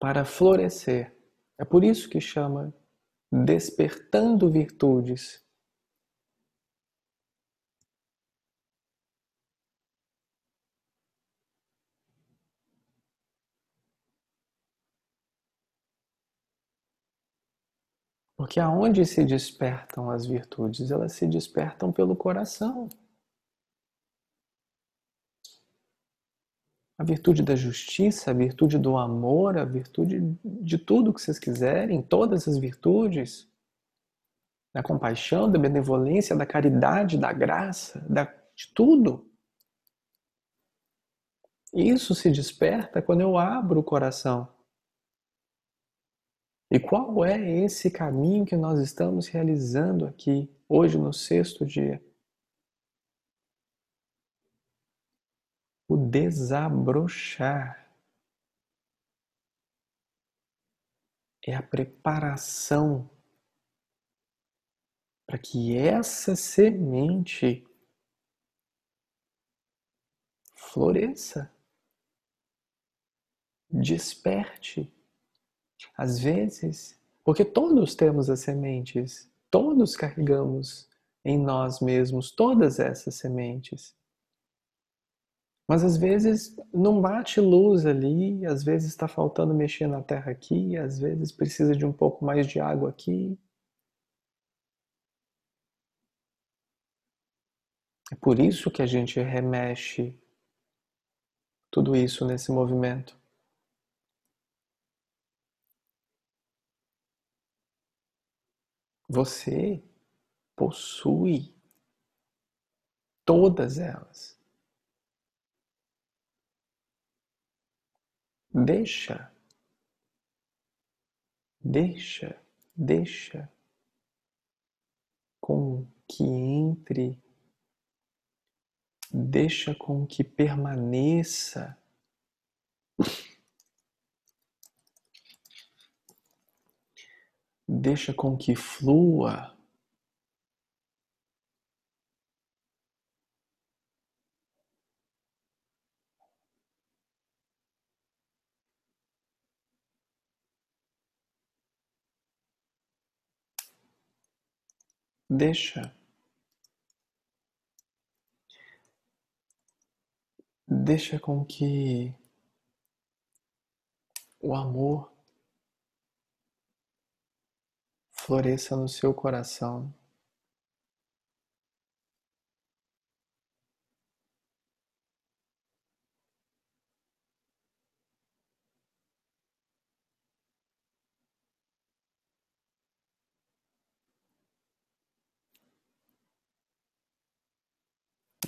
para florescer. É por isso que chama despertando virtudes. Porque aonde se despertam as virtudes? Elas se despertam pelo coração. A virtude da justiça, a virtude do amor, a virtude de tudo que vocês quiserem, todas as virtudes, da compaixão, da benevolência, da caridade, da graça, da, de tudo. Isso se desperta quando eu abro o coração. E qual é esse caminho que nós estamos realizando aqui, hoje no sexto dia? Desabrochar. É a preparação para que essa semente floresça, desperte. Às vezes, porque todos temos as sementes, todos carregamos em nós mesmos todas essas sementes. Mas às vezes não bate luz ali, às vezes está faltando mexer na terra aqui, às vezes precisa de um pouco mais de água aqui. É por isso que a gente remexe tudo isso nesse movimento. Você possui todas elas. Deixa, deixa, deixa com que entre, deixa com que permaneça. Deixa com que flua. Deixa. Deixa com que o amor floresça no seu coração.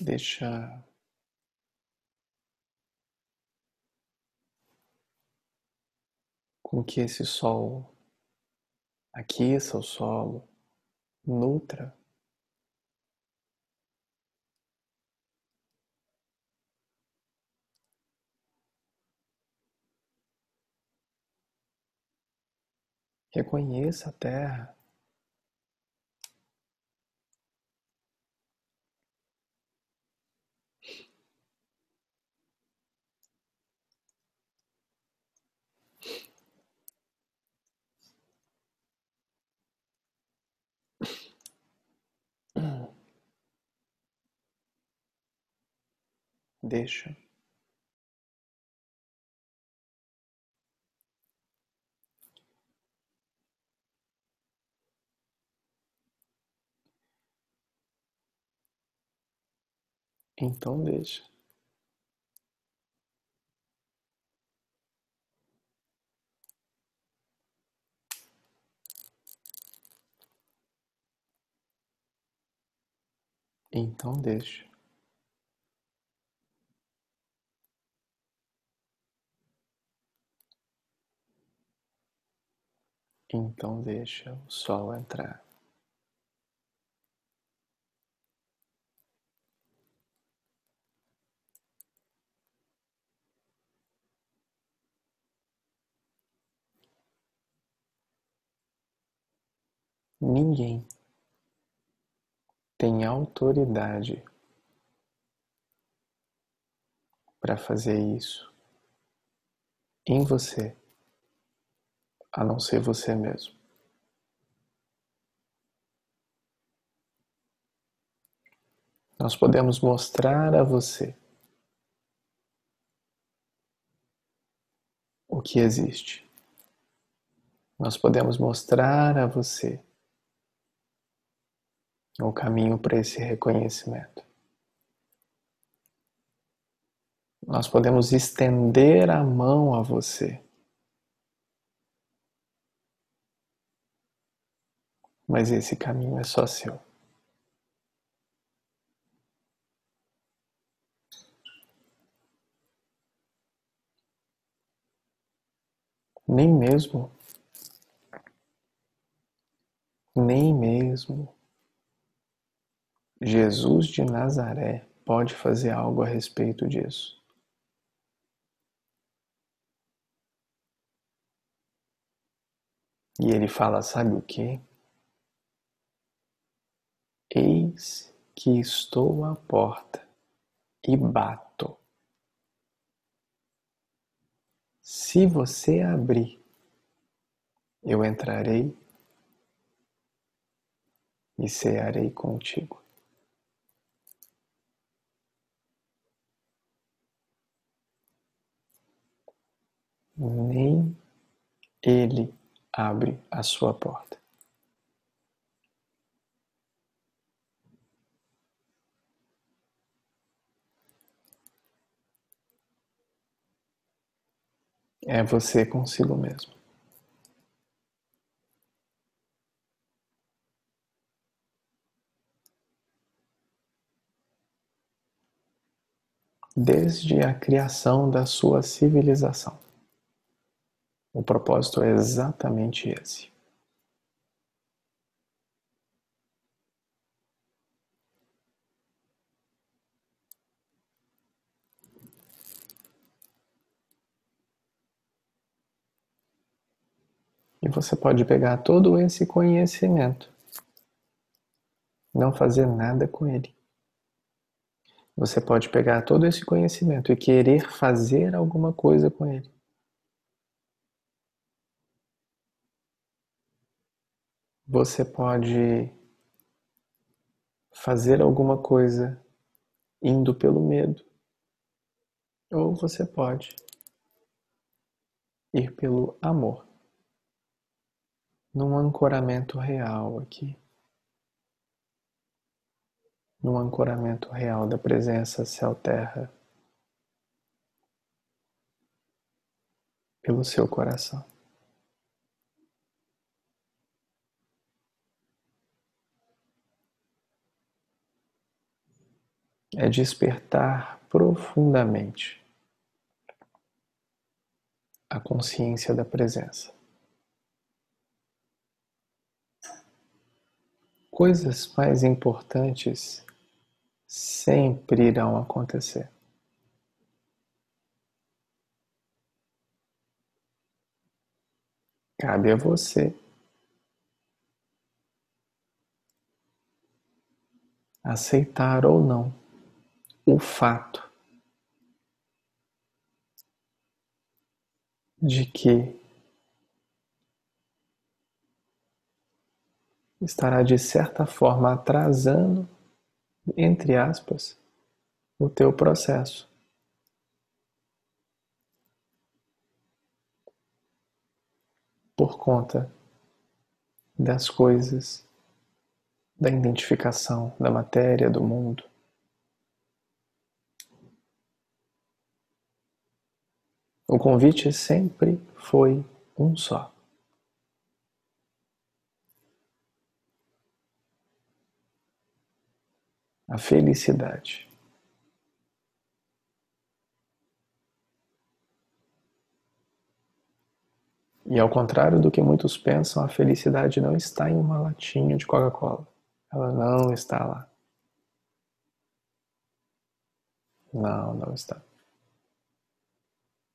Deixa com que esse sol aqueça o solo, nutra. Reconheça a terra. Deixa. Então deixa. Então deixa. Então deixa o sol entrar. Ninguém tem autoridade para fazer isso em você a não ser você mesmo. Nós podemos mostrar a você o que existe. Nós podemos mostrar a você o caminho para esse reconhecimento. Nós podemos estender a mão a você. Mas esse caminho é só seu. Nem mesmo, nem mesmo Jesus de Nazaré pode fazer algo a respeito disso. E ele fala: sabe o que? Eis que estou à porta e bato. Se você abrir, eu entrarei e cearei contigo. Nem ele abre a sua porta. É você consigo mesmo. Desde a criação da sua civilização. O propósito é exatamente esse. E você pode pegar todo esse conhecimento, não fazer nada com ele. Você pode pegar todo esse conhecimento e querer fazer alguma coisa com ele. Você pode fazer alguma coisa indo pelo medo, ou você pode ir pelo amor num ancoramento real aqui. Num ancoramento real da presença céu-terra pelo seu coração. É despertar profundamente a consciência da presença. coisas mais importantes sempre irão acontecer. Cabe a você aceitar ou não fato de que estará de certa forma atrasando, entre aspas, o teu processo. Por conta das coisas, da identificação da matéria, do mundo. O convite sempre foi um só. a felicidade. E ao contrário do que muitos pensam, a felicidade não está em uma latinha de Coca-Cola. Ela não está lá. Não, não está.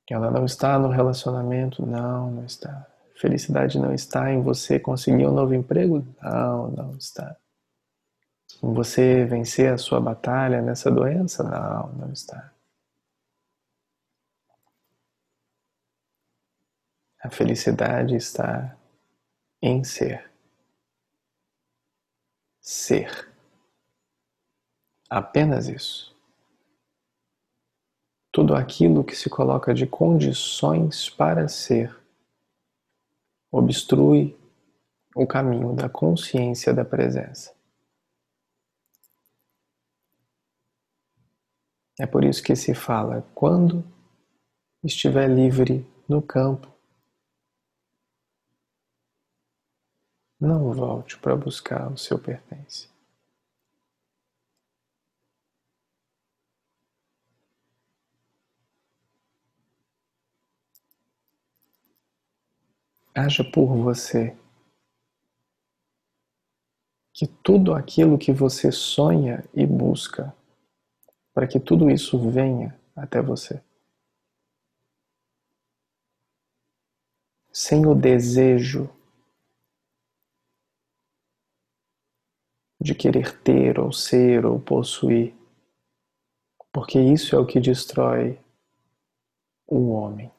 Ela não está no relacionamento? Não, não está. Felicidade não está em você conseguir um novo emprego? Não, não está. Você vencer a sua batalha nessa doença? Não, não está. A felicidade está em ser. Ser. Apenas isso. Tudo aquilo que se coloca de condições para ser obstrui o caminho da consciência da presença. É por isso que se fala: quando estiver livre no campo, não volte para buscar o seu pertence. Haja por você que tudo aquilo que você sonha e busca, para que tudo isso venha até você. Sem o desejo de querer ter ou ser ou possuir, porque isso é o que destrói o homem.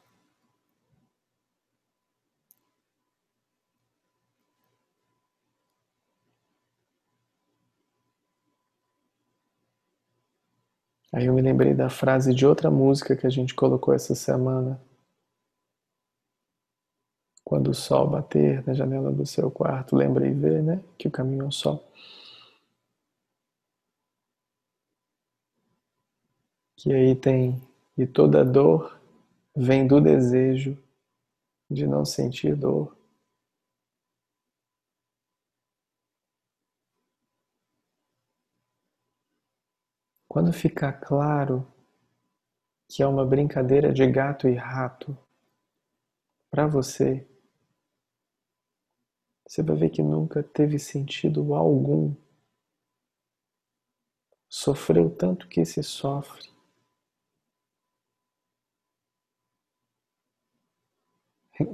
Aí eu me lembrei da frase de outra música que a gente colocou essa semana. Quando o sol bater na janela do seu quarto, lembre e vê, né? Que o caminho é o sol. Que aí tem, e toda dor vem do desejo de não sentir dor. Quando ficar claro que é uma brincadeira de gato e rato para você, você vai ver que nunca teve sentido algum. Sofreu tanto que se sofre.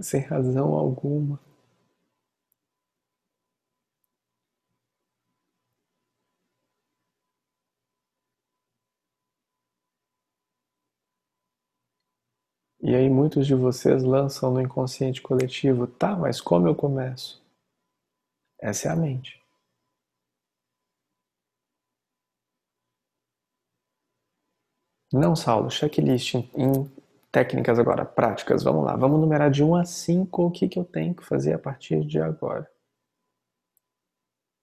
Sem razão alguma. E aí muitos de vocês lançam no inconsciente coletivo, tá, mas como eu começo? Essa é a mente. Não, Saulo, checklist em técnicas agora, práticas, vamos lá. Vamos numerar de 1 a 5 o que, que eu tenho que fazer a partir de agora.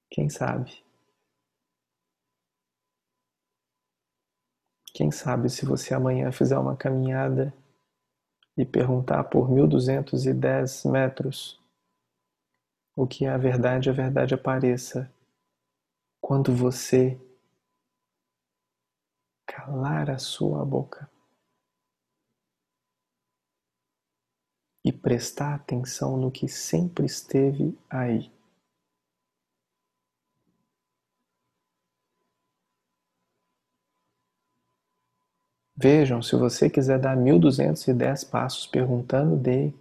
Quem sabe? Quem sabe se você amanhã fizer uma caminhada e perguntar por 1210 metros o que é a verdade, a verdade apareça quando você calar a sua boca e prestar atenção no que sempre esteve aí. Vejam, se você quiser dar 1210 passos perguntando, dê.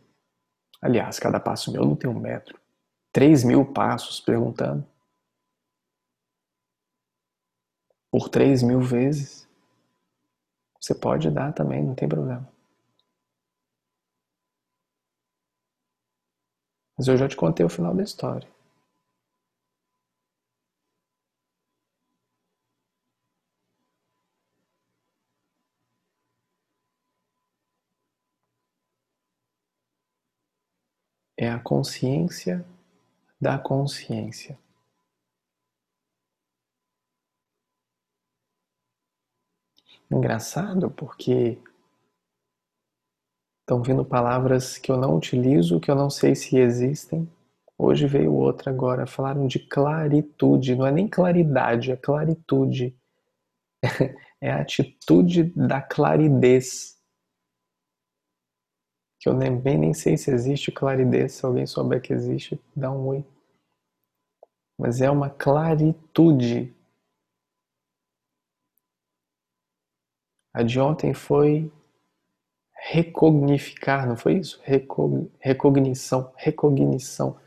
Aliás, cada passo meu não tem um metro. 3 mil passos perguntando. Por 3 mil vezes. Você pode dar também, não tem problema. Mas eu já te contei o final da história. Consciência da consciência. Engraçado porque estão vindo palavras que eu não utilizo, que eu não sei se existem. Hoje veio outra agora, falaram de claritude, não é nem claridade, é claritude. *laughs* É a atitude da claridez que eu nem, bem nem sei se existe claridez, se alguém souber que existe, dá um oi. Mas é uma claritude. A de ontem foi recognificar, não foi isso? Recog... Recognição, recognição.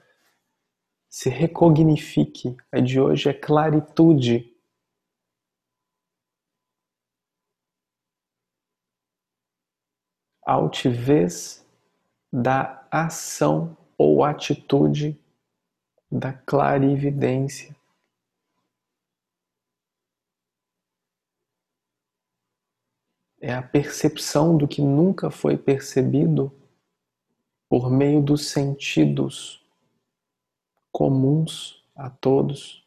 Se recognifique. A de hoje é claritude. Altivez da ação ou atitude da clarividência. É a percepção do que nunca foi percebido por meio dos sentidos comuns a todos.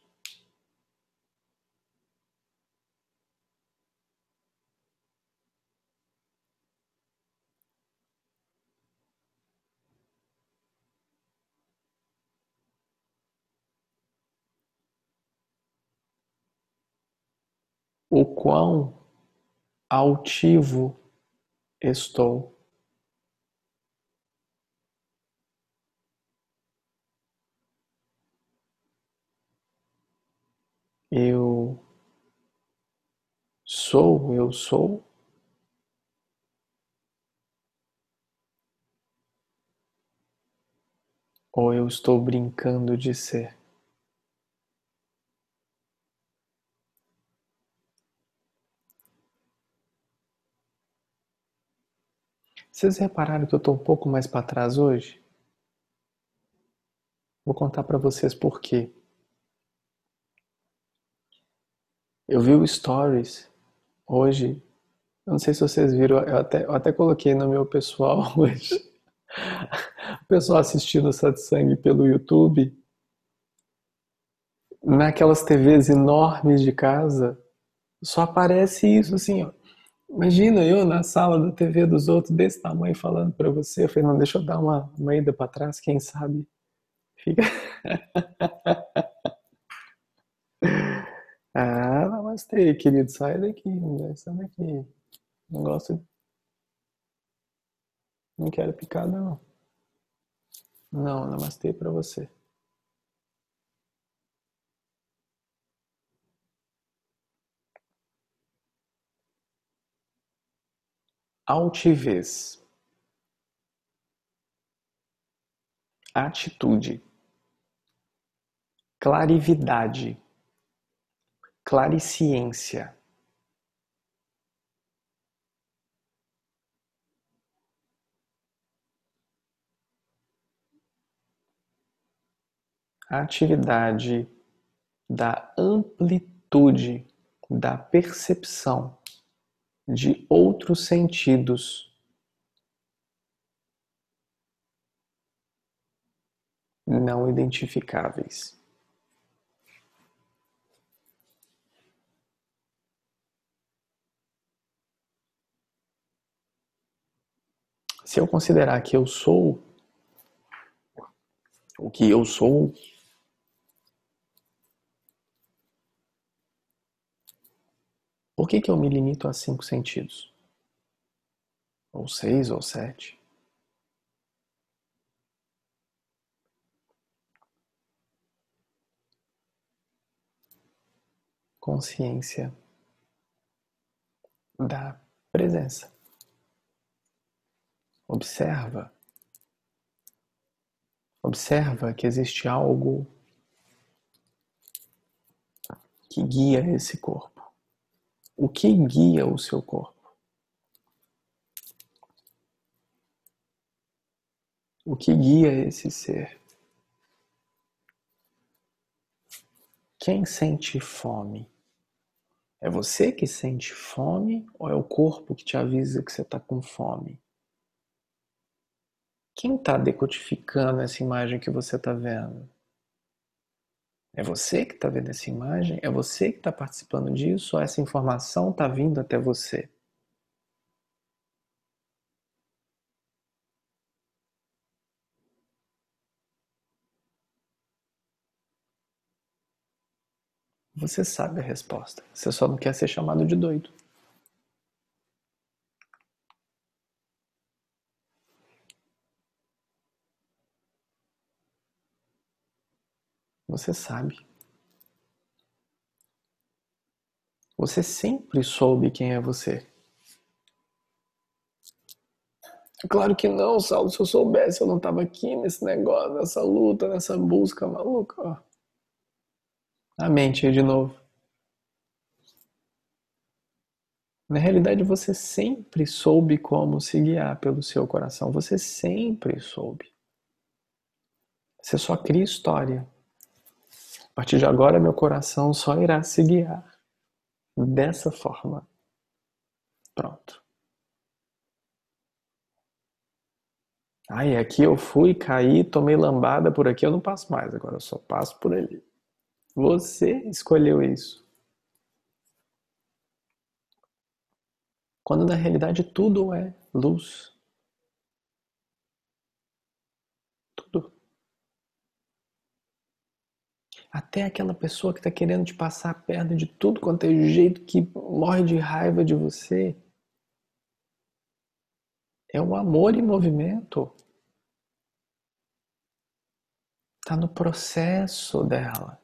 O quão altivo estou. Eu sou, eu sou. Ou eu estou brincando de ser? Vocês repararam que eu estou um pouco mais para trás hoje? Vou contar para vocês por quê. Eu vi o Stories hoje. Eu não sei se vocês viram, eu até, eu até coloquei no meu pessoal *laughs* hoje. O pessoal assistindo o Satsang pelo YouTube. Naquelas TVs enormes de casa, só aparece isso assim, ó. Imagina eu na sala da TV dos outros desse tamanho falando para você. Eu falei, não, deixa eu dar uma, uma ida para trás, quem sabe fica. *laughs* ah, namastê, querido, sai daqui, sai daqui. Não gosto. Não quero picada, não. Não, namastê para você. Altivez, atitude, clarividade, clariciência. atividade da amplitude da percepção de outros sentidos. Não identificáveis. Se eu considerar que eu sou o que eu sou, Por que, que eu me limito a cinco sentidos? Ou seis ou sete? Consciência da presença. Observa. Observa que existe algo que guia esse corpo. O que guia o seu corpo? O que guia esse ser? Quem sente fome? É você que sente fome ou é o corpo que te avisa que você está com fome? Quem está decodificando essa imagem que você está vendo? É você que está vendo essa imagem? É você que está participando disso? Ou essa informação está vindo até você? Você sabe a resposta. Você só não quer ser chamado de doido. Você sabe. Você sempre soube quem é você. Claro que não, Saulo. Se eu soubesse, eu não estava aqui nesse negócio, nessa luta, nessa busca maluca. A mente aí de novo. Na realidade, você sempre soube como se guiar pelo seu coração. Você sempre soube. Você só cria história. A partir de agora, meu coração só irá se guiar dessa forma. Pronto. Aí aqui eu fui, caí, tomei lambada por aqui, eu não passo mais, agora eu só passo por ali. Você escolheu isso. Quando na realidade tudo é luz. Até aquela pessoa que está querendo te passar a perna de tudo quanto é jeito, que morre de raiva de você. É o amor em movimento. Está no processo dela.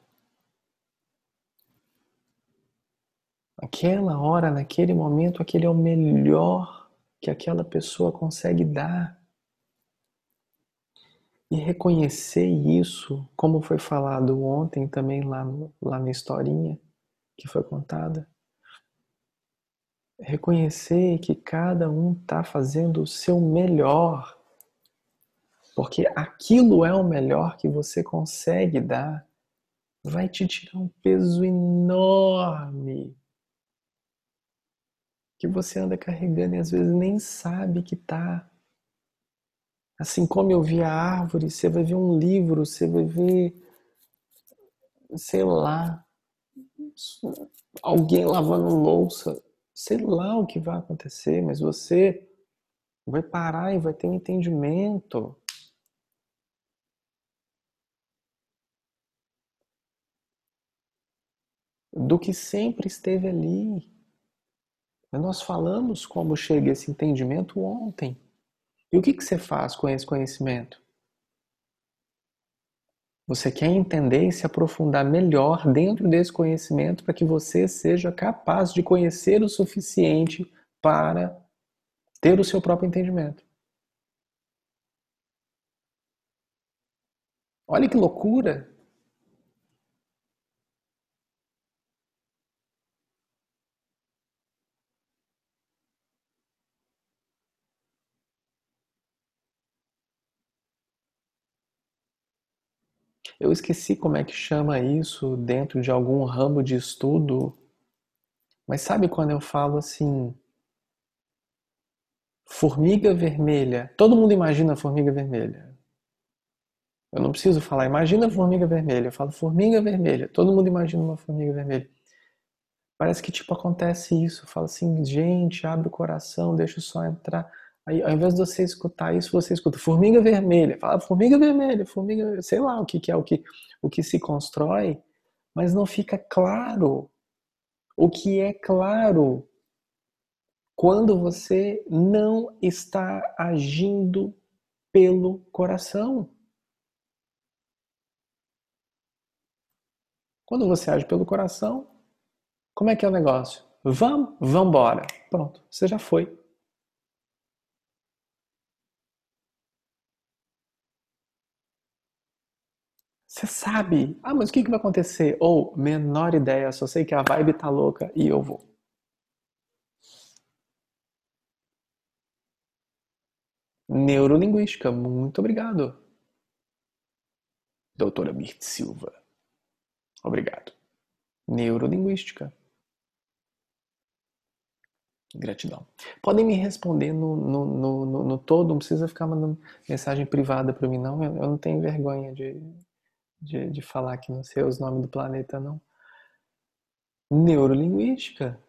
Aquela hora, naquele momento, aquele é o melhor que aquela pessoa consegue dar. E reconhecer isso, como foi falado ontem também lá, lá na historinha que foi contada. Reconhecer que cada um está fazendo o seu melhor. Porque aquilo é o melhor que você consegue dar. Vai te tirar um peso enorme que você anda carregando e às vezes nem sabe que tá. Assim como eu vi a árvore, você vai ver um livro, você vai ver, sei lá, alguém lavando louça, sei lá o que vai acontecer, mas você vai parar e vai ter um entendimento. Do que sempre esteve ali. Nós falamos como chega esse entendimento ontem. E o que, que você faz com esse conhecimento? Você quer entender e se aprofundar melhor dentro desse conhecimento para que você seja capaz de conhecer o suficiente para ter o seu próprio entendimento. Olha que loucura! Eu esqueci como é que chama isso dentro de algum ramo de estudo, mas sabe quando eu falo assim, formiga vermelha? Todo mundo imagina formiga vermelha. Eu não preciso falar, imagina formiga vermelha. Eu falo formiga vermelha. Todo mundo imagina uma formiga vermelha. Parece que tipo acontece isso. Fala assim, gente, abre o coração, deixa o sol entrar. Aí, ao invés de você escutar isso, você escuta formiga vermelha. Fala formiga vermelha, formiga, sei lá o que, que é o que, o que se constrói, mas não fica claro. O que é claro quando você não está agindo pelo coração. Quando você age pelo coração, como é que é o negócio? Vamos, vamos embora. Pronto, você já foi. Você sabe. Ah, mas o que, que vai acontecer? Ou, menor ideia, só sei que a vibe tá louca e eu vou. Neurolinguística, muito obrigado. Doutora Mirt Silva. Obrigado. Neurolinguística. Gratidão. Podem me responder no, no, no, no, no todo, não precisa ficar mandando mensagem privada para mim, não. Eu, eu não tenho vergonha de, de, de falar que não sei os nomes do planeta, não. Neurolinguística.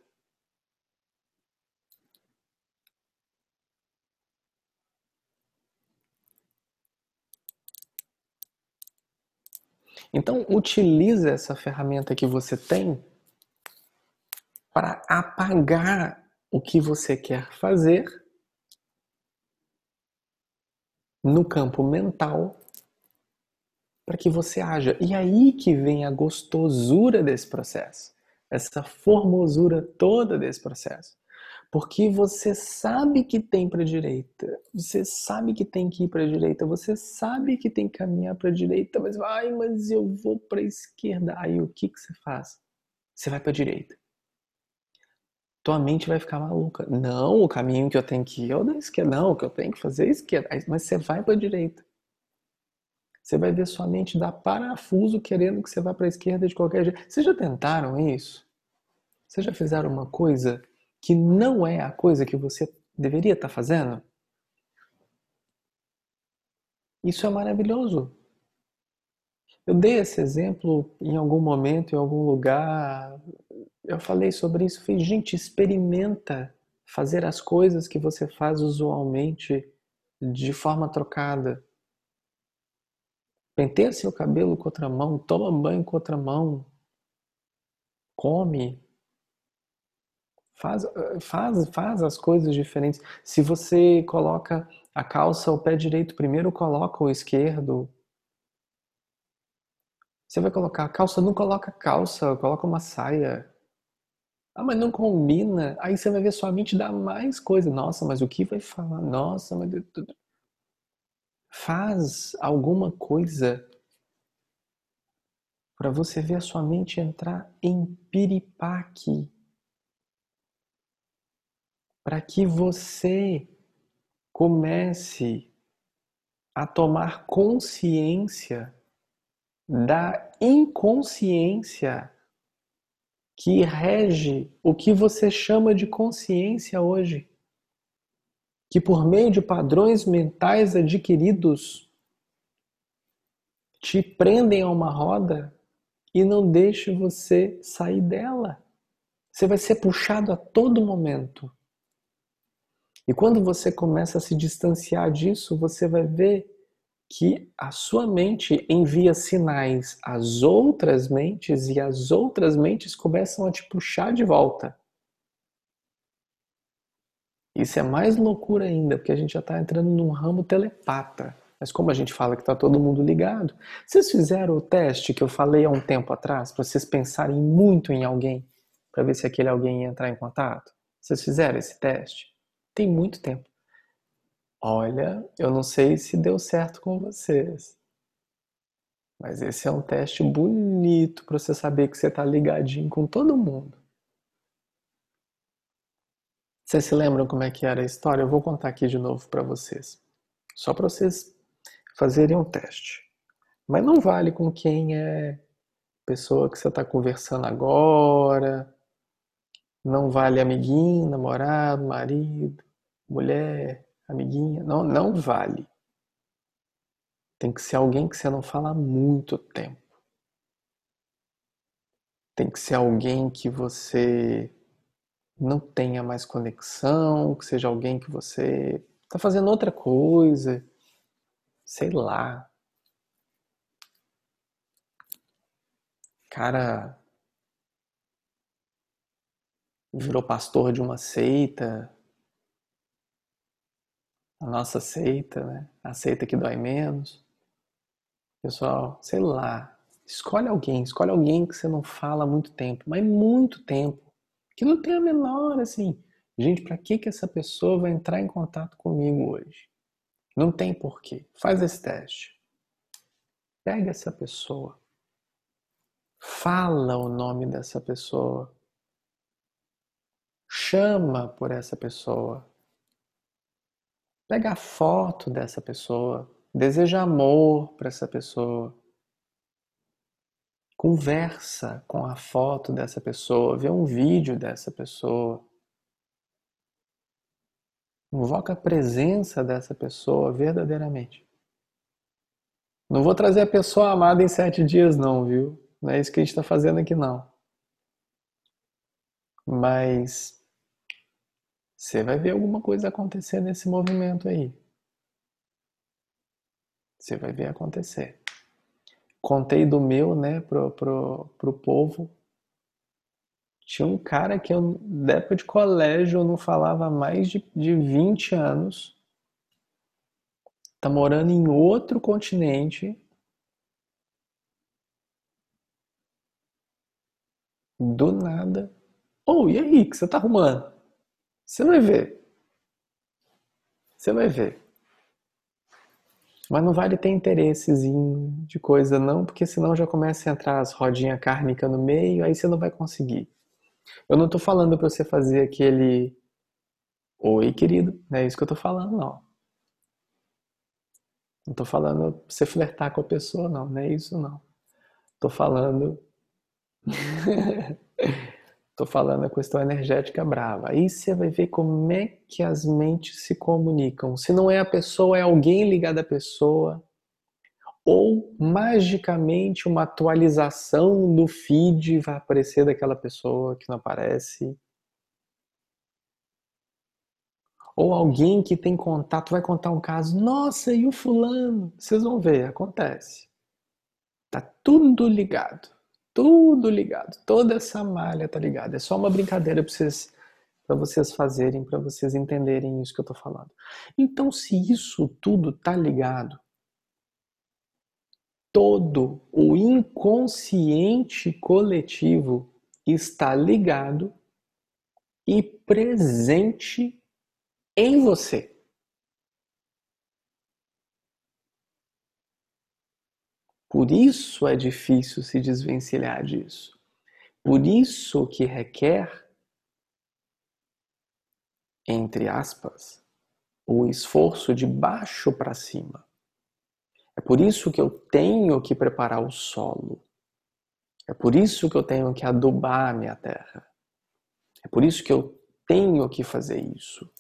Então, utilize essa ferramenta que você tem para apagar o que você quer fazer no campo mental para que você haja. E aí que vem a gostosura desse processo, essa formosura toda desse processo. Porque você sabe que tem para a direita, você sabe que tem que ir para a direita, você sabe que tem que caminhar para a direita, mas ai, mas eu vou para a esquerda. Aí o que que você faz? Você vai para a direita. Tua mente vai ficar maluca. Não, o caminho que eu tenho que ir é o da esquerda. Não, o que eu tenho que fazer é a esquerda. Mas você vai para a direita. Você vai ver sua mente dar parafuso querendo que você vá para a esquerda de qualquer jeito. Vocês já tentaram isso? Vocês já fizeram uma coisa que não é a coisa que você deveria estar tá fazendo? Isso é maravilhoso. Eu dei esse exemplo em algum momento, em algum lugar. Eu falei sobre isso. Falei, gente, experimenta fazer as coisas que você faz usualmente de forma trocada. Penteia seu cabelo com outra mão, toma banho com outra mão, come, faz, faz, faz as coisas diferentes. Se você coloca a calça, o pé direito primeiro, coloca o esquerdo. Você vai colocar a calça, não coloca calça, coloca uma saia. Ah, mas não combina. Aí você vai ver sua mente dar mais coisa. Nossa, mas o que vai falar? Nossa, mas. Faz alguma coisa para você ver a sua mente entrar em piripaque. Para que você comece a tomar consciência da inconsciência que rege o que você chama de consciência hoje. Que por meio de padrões mentais adquiridos te prendem a uma roda e não deixam você sair dela. Você vai ser puxado a todo momento. E quando você começa a se distanciar disso, você vai ver que a sua mente envia sinais às outras mentes e as outras mentes começam a te puxar de volta. Isso é mais loucura ainda, porque a gente já está entrando num ramo telepata. Mas como a gente fala que está todo mundo ligado, vocês fizeram o teste que eu falei há um tempo atrás, para vocês pensarem muito em alguém, para ver se aquele alguém ia entrar em contato? Vocês fizeram esse teste? Tem muito tempo. Olha, eu não sei se deu certo com vocês. Mas esse é um teste bonito para você saber que você está ligadinho com todo mundo. Vocês se lembram como é que era a história? Eu vou contar aqui de novo para vocês. Só para vocês fazerem um teste. Mas não vale com quem é pessoa que você está conversando agora. Não vale amiguinho, namorado, marido, mulher, amiguinha, não, não vale. Tem que ser alguém que você não fala há muito tempo. Tem que ser alguém que você não tenha mais conexão, que seja alguém que você está fazendo outra coisa, sei lá. Cara virou pastor de uma seita, a nossa seita, né? A seita que dói menos. Pessoal, sei lá, escolhe alguém, escolhe alguém que você não fala há muito tempo, mas muito tempo, que não tem a menor assim. Gente, para que que essa pessoa vai entrar em contato comigo hoje? Não tem porquê. Faz esse teste. Pega essa pessoa. Fala o nome dessa pessoa. Chama por essa pessoa. Pega a foto dessa pessoa, deseja amor para essa pessoa. Conversa com a foto dessa pessoa, vê um vídeo dessa pessoa. Invoca a presença dessa pessoa verdadeiramente. Não vou trazer a pessoa amada em sete dias, não, viu? Não é isso que a gente está fazendo aqui, não. Mas você vai ver alguma coisa acontecer nesse movimento aí. Você vai ver acontecer. Contei do meu, né, pro, pro, pro povo. Tinha um cara que eu, da época de colégio, eu não falava mais de, de 20 anos. Tá morando em outro continente. Do nada. Oh, e aí, que você tá arrumando? Você vai ver. Você vai ver. Mas não vale ter interessezinho de coisa não, porque senão já começa a entrar as rodinhas kármicas no meio, aí você não vai conseguir. Eu não tô falando para você fazer aquele Oi, querido, não é isso que eu tô falando, não. Não tô falando pra você flertar com a pessoa, não, não é isso, não. Tô falando Estou falando a questão energética brava. Aí você vai ver como é que as mentes se comunicam. Se não é a pessoa, é alguém ligado à pessoa. Ou magicamente uma atualização do feed vai aparecer daquela pessoa que não aparece. Ou alguém que tem contato vai contar um caso. Nossa, e o fulano? Vocês vão ver, acontece. Tá tudo ligado. Tudo ligado. Toda essa malha tá ligada. É só uma brincadeira para vocês, vocês fazerem, para vocês entenderem isso que eu tô falando. Então, se isso tudo tá ligado, todo o inconsciente coletivo está ligado e presente em você. Por isso é difícil se desvencilhar disso. Por isso que requer, entre aspas, o esforço de baixo para cima. É por isso que eu tenho que preparar o solo. É por isso que eu tenho que adubar a minha terra. É por isso que eu tenho que fazer isso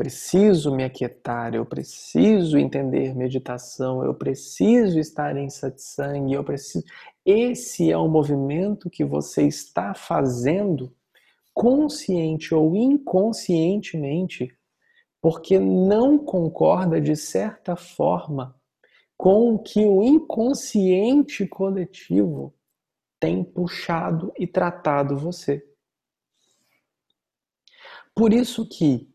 preciso me aquietar, eu preciso entender meditação, eu preciso estar em satsang, eu preciso. Esse é o movimento que você está fazendo, consciente ou inconscientemente, porque não concorda de certa forma com o que o inconsciente coletivo tem puxado e tratado você. Por isso que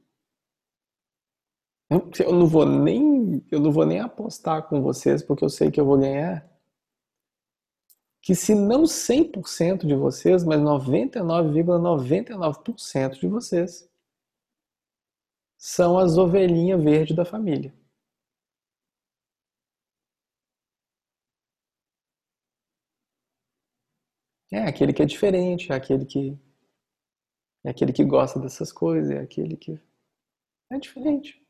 eu não vou nem, eu não vou nem apostar com vocês, porque eu sei que eu vou ganhar. Que se não 100% de vocês, mas 99,99% ,99 de vocês são as ovelhinhas verdes da família. É aquele que é diferente, é aquele que é aquele que gosta dessas coisas, é aquele que é diferente.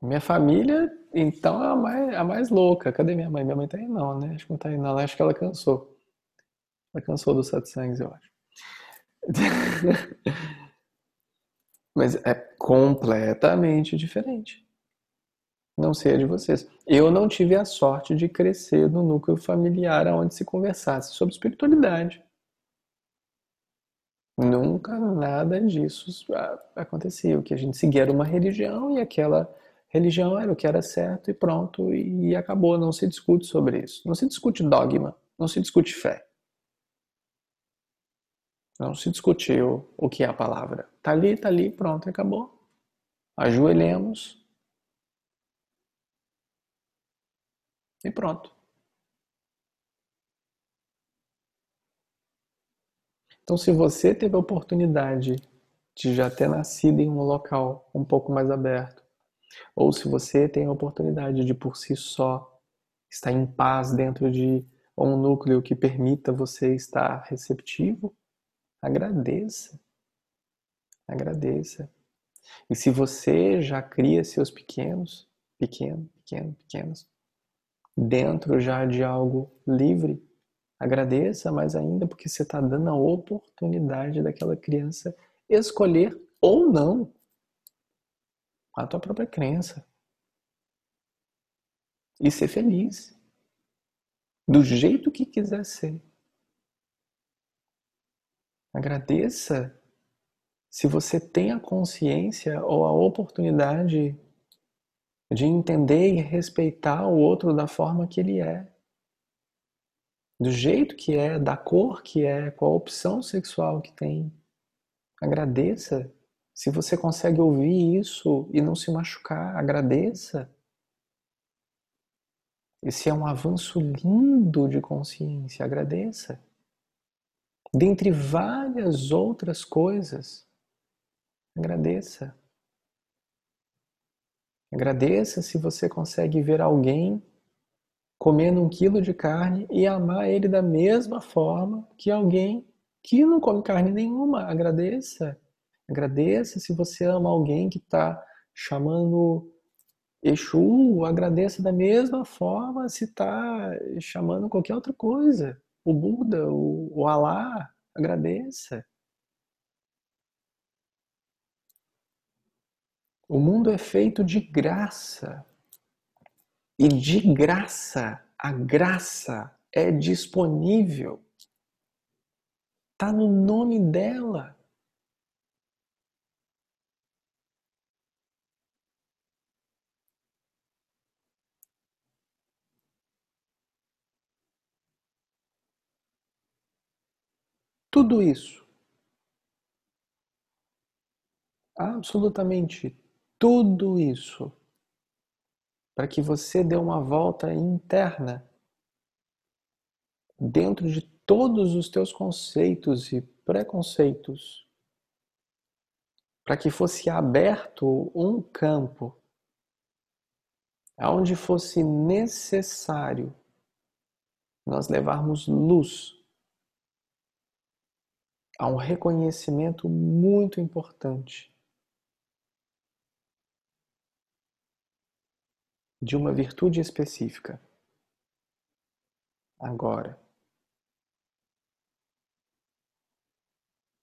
Minha família, então, é a mais, a mais louca. Cadê minha mãe? Minha mãe tá aí não, né? Acho que não tá aí não. Acho que ela cansou. Ela cansou dos satsangs, eu acho. *laughs* Mas é completamente diferente. Não sei a de vocês. Eu não tive a sorte de crescer no núcleo familiar onde se conversasse sobre espiritualidade. Nunca nada disso acontecia. O que a gente seguia era uma religião e aquela Religião era o que era certo e pronto, e acabou. Não se discute sobre isso. Não se discute dogma, não se discute fé. Não se discutiu o que é a palavra. Tá ali, tá ali, pronto, acabou. Ajoelhemos e pronto. Então, se você teve a oportunidade de já ter nascido em um local um pouco mais aberto, ou se você tem a oportunidade de por si só estar em paz dentro de um núcleo que permita você estar receptivo, agradeça. Agradeça. E se você já cria seus pequenos, pequeno, pequeno, pequenos, dentro já de algo livre, agradeça mais ainda porque você está dando a oportunidade daquela criança escolher ou não a tua própria crença. E ser feliz. Do jeito que quiser ser. Agradeça se você tem a consciência ou a oportunidade de entender e respeitar o outro da forma que ele é. Do jeito que é, da cor que é, com a opção sexual que tem. Agradeça se você consegue ouvir isso e não se machucar, agradeça. Esse é um avanço lindo de consciência, agradeça. Dentre várias outras coisas, agradeça. Agradeça se você consegue ver alguém comendo um quilo de carne e amar ele da mesma forma que alguém que não come carne nenhuma. Agradeça. Agradeça se você ama alguém que está chamando Exu, agradeça da mesma forma se está chamando qualquer outra coisa. O Buda, o, o Alá, agradeça. O mundo é feito de graça. E de graça, a graça é disponível. Está no nome dela. Tudo isso, absolutamente tudo isso, para que você dê uma volta interna dentro de todos os teus conceitos e preconceitos, para que fosse aberto um campo aonde fosse necessário nós levarmos luz a um reconhecimento muito importante de uma virtude específica. Agora,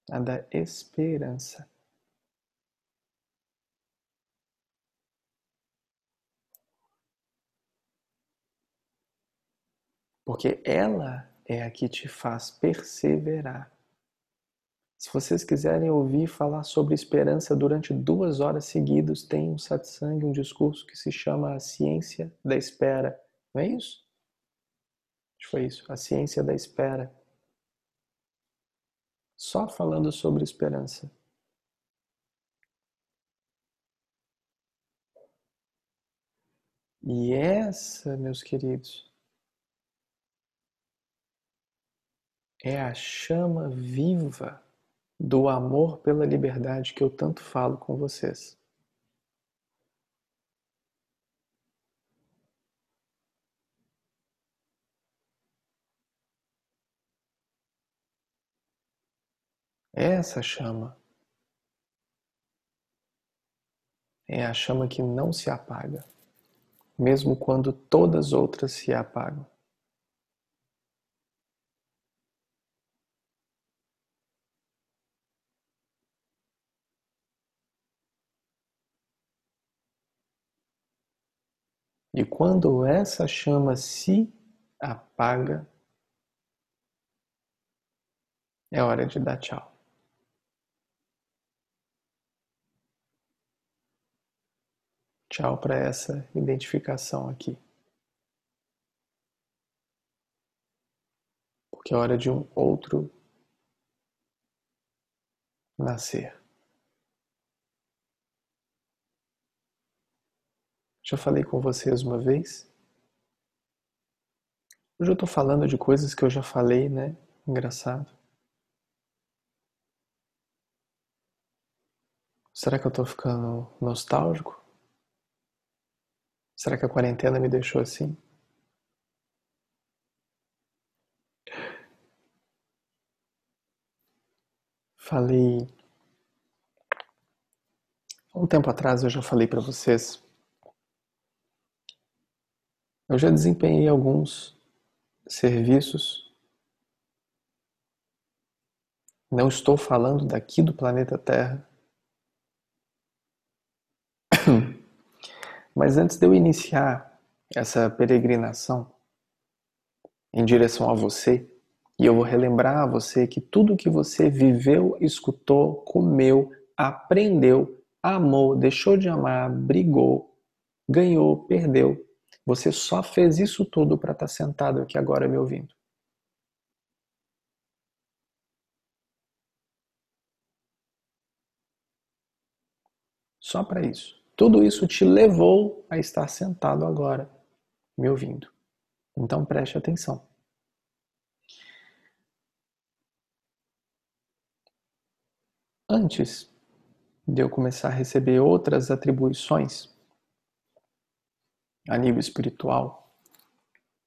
a da esperança. Porque ela é a que te faz perseverar. Se vocês quiserem ouvir falar sobre esperança durante duas horas seguidas, tem um satsang, um discurso que se chama A Ciência da Espera. Não é isso? Acho que foi isso. A Ciência da Espera. Só falando sobre esperança. E essa, meus queridos, é a chama viva do amor pela liberdade que eu tanto falo com vocês. Essa chama é a chama que não se apaga, mesmo quando todas as outras se apagam. E quando essa chama se apaga, é hora de dar tchau. Tchau para essa identificação aqui. Porque é hora de um outro nascer. Já falei com vocês uma vez. Hoje eu estou falando de coisas que eu já falei, né? Engraçado. Será que eu estou ficando nostálgico? Será que a quarentena me deixou assim? Falei. Um tempo atrás eu já falei para vocês eu já desempenhei alguns serviços. Não estou falando daqui do planeta Terra. *coughs* Mas antes de eu iniciar essa peregrinação em direção a você, e eu vou relembrar a você que tudo que você viveu, escutou, comeu, aprendeu, amou, deixou de amar, brigou, ganhou, perdeu, você só fez isso tudo para estar tá sentado aqui agora me ouvindo. Só para isso. Tudo isso te levou a estar sentado agora me ouvindo. Então preste atenção. Antes de eu começar a receber outras atribuições, a nível espiritual,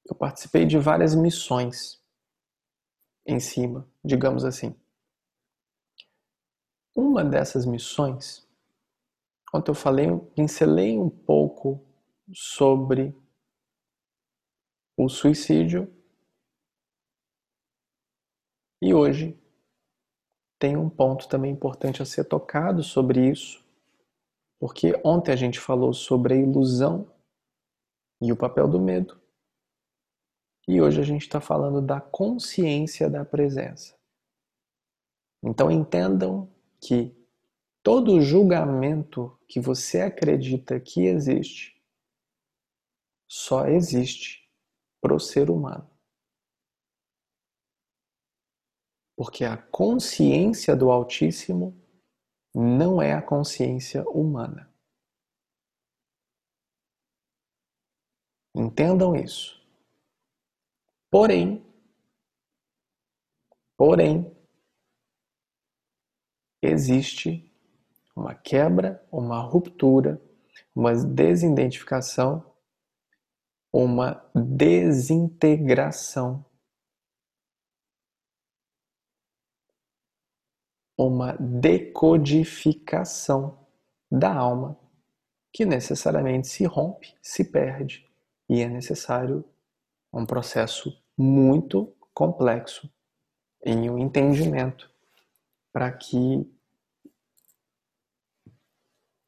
eu participei de várias missões em cima, digamos assim. Uma dessas missões, quando eu falei, pincelei um pouco sobre o suicídio e hoje tem um ponto também importante a ser tocado sobre isso, porque ontem a gente falou sobre a ilusão e o papel do medo. E hoje a gente está falando da consciência da presença. Então entendam que todo julgamento que você acredita que existe só existe para o ser humano. Porque a consciência do Altíssimo não é a consciência humana. Entendam isso. Porém, porém, existe uma quebra, uma ruptura, uma desidentificação, uma desintegração, uma decodificação da alma que necessariamente se rompe, se perde e é necessário um processo muito complexo em um entendimento para que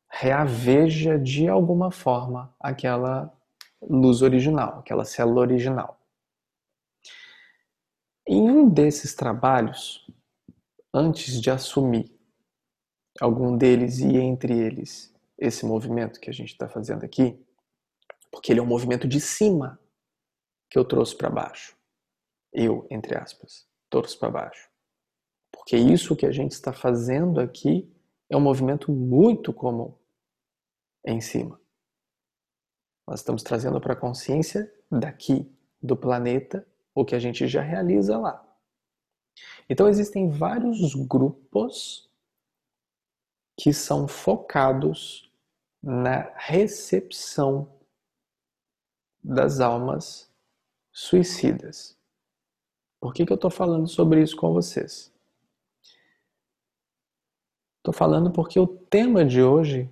reaveja de alguma forma aquela luz original, aquela célula original. Em um desses trabalhos, antes de assumir algum deles e entre eles esse movimento que a gente está fazendo aqui, porque ele é um movimento de cima que eu trouxe para baixo. Eu, entre aspas, trouxe para baixo. Porque isso que a gente está fazendo aqui é um movimento muito comum em cima. Nós estamos trazendo para a consciência daqui, do planeta, o que a gente já realiza lá. Então existem vários grupos que são focados na recepção das almas suicidas. Por que, que eu estou falando sobre isso com vocês? Estou falando porque o tema de hoje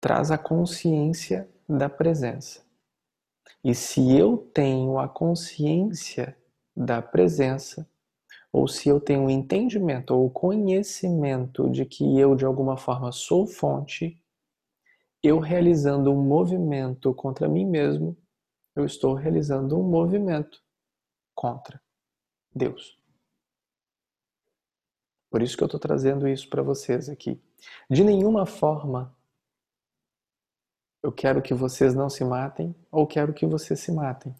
traz a consciência da presença. E se eu tenho a consciência da presença, ou se eu tenho o entendimento ou o conhecimento de que eu de alguma forma sou fonte, eu realizando um movimento contra mim mesmo, eu estou realizando um movimento contra Deus. Por isso que eu estou trazendo isso para vocês aqui. De nenhuma forma eu quero que vocês não se matem ou quero que vocês se matem.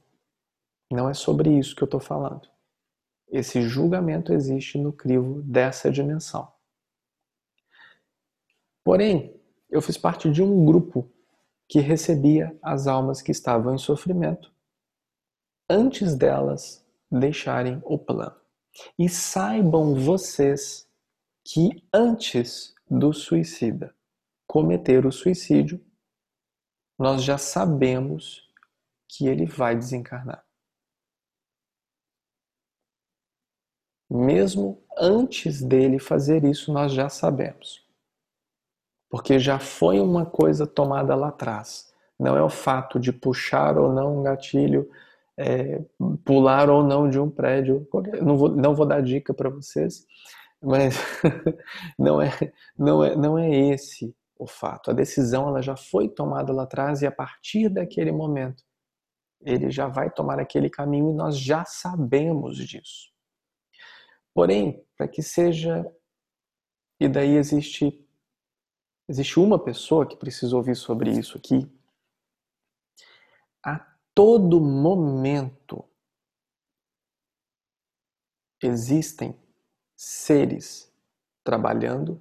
Não é sobre isso que eu estou falando. Esse julgamento existe no crivo dessa dimensão. Porém, eu fiz parte de um grupo que recebia as almas que estavam em sofrimento antes delas deixarem o plano. E saibam vocês que antes do suicida cometer o suicídio, nós já sabemos que ele vai desencarnar. Mesmo antes dele fazer isso, nós já sabemos. Porque já foi uma coisa tomada lá atrás. Não é o fato de puxar ou não um gatilho, é, pular ou não de um prédio. Não vou, não vou dar dica para vocês, mas *laughs* não é, não, é, não é esse o fato. A decisão ela já foi tomada lá atrás e a partir daquele momento ele já vai tomar aquele caminho e nós já sabemos disso. Porém, para que seja e daí existe existe uma pessoa que precisa ouvir sobre isso aqui. A todo momento existem seres trabalhando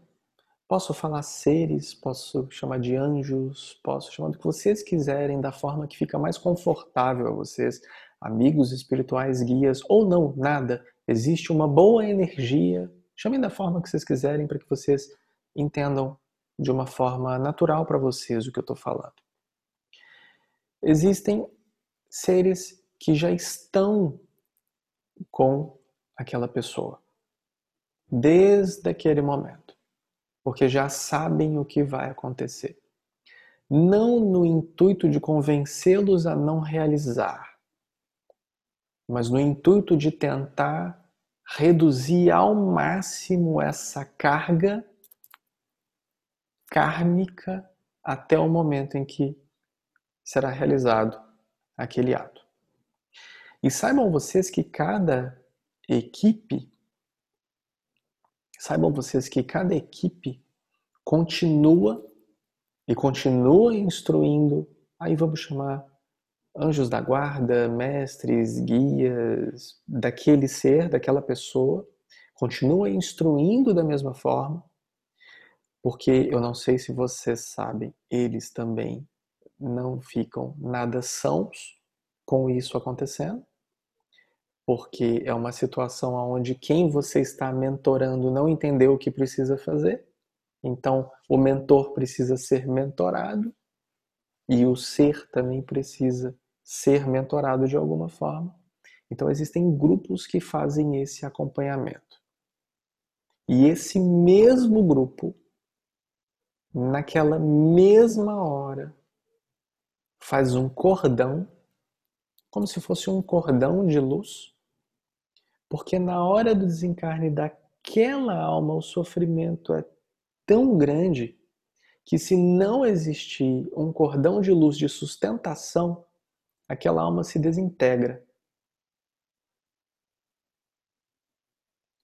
Posso falar seres, posso chamar de anjos, posso chamar do que vocês quiserem, da forma que fica mais confortável a vocês, amigos espirituais, guias ou não, nada. Existe uma boa energia, chamem da forma que vocês quiserem para que vocês entendam de uma forma natural para vocês o que eu estou falando. Existem seres que já estão com aquela pessoa desde aquele momento porque já sabem o que vai acontecer. Não no intuito de convencê-los a não realizar, mas no intuito de tentar reduzir ao máximo essa carga kármica até o momento em que será realizado aquele ato. E saibam vocês que cada equipe Saibam vocês que cada equipe continua e continua instruindo, aí vamos chamar anjos da guarda, mestres, guias daquele ser, daquela pessoa, continua instruindo da mesma forma, porque eu não sei se vocês sabem, eles também não ficam nada sãos com isso acontecendo, porque é uma situação onde quem você está mentorando não entendeu o que precisa fazer, então o mentor precisa ser mentorado e o ser também precisa ser mentorado de alguma forma. Então existem grupos que fazem esse acompanhamento. E esse mesmo grupo, naquela mesma hora, faz um cordão, como se fosse um cordão de luz, porque na hora do desencarne daquela alma, o sofrimento é tão grande que se não existir um cordão de luz de sustentação, aquela alma se desintegra.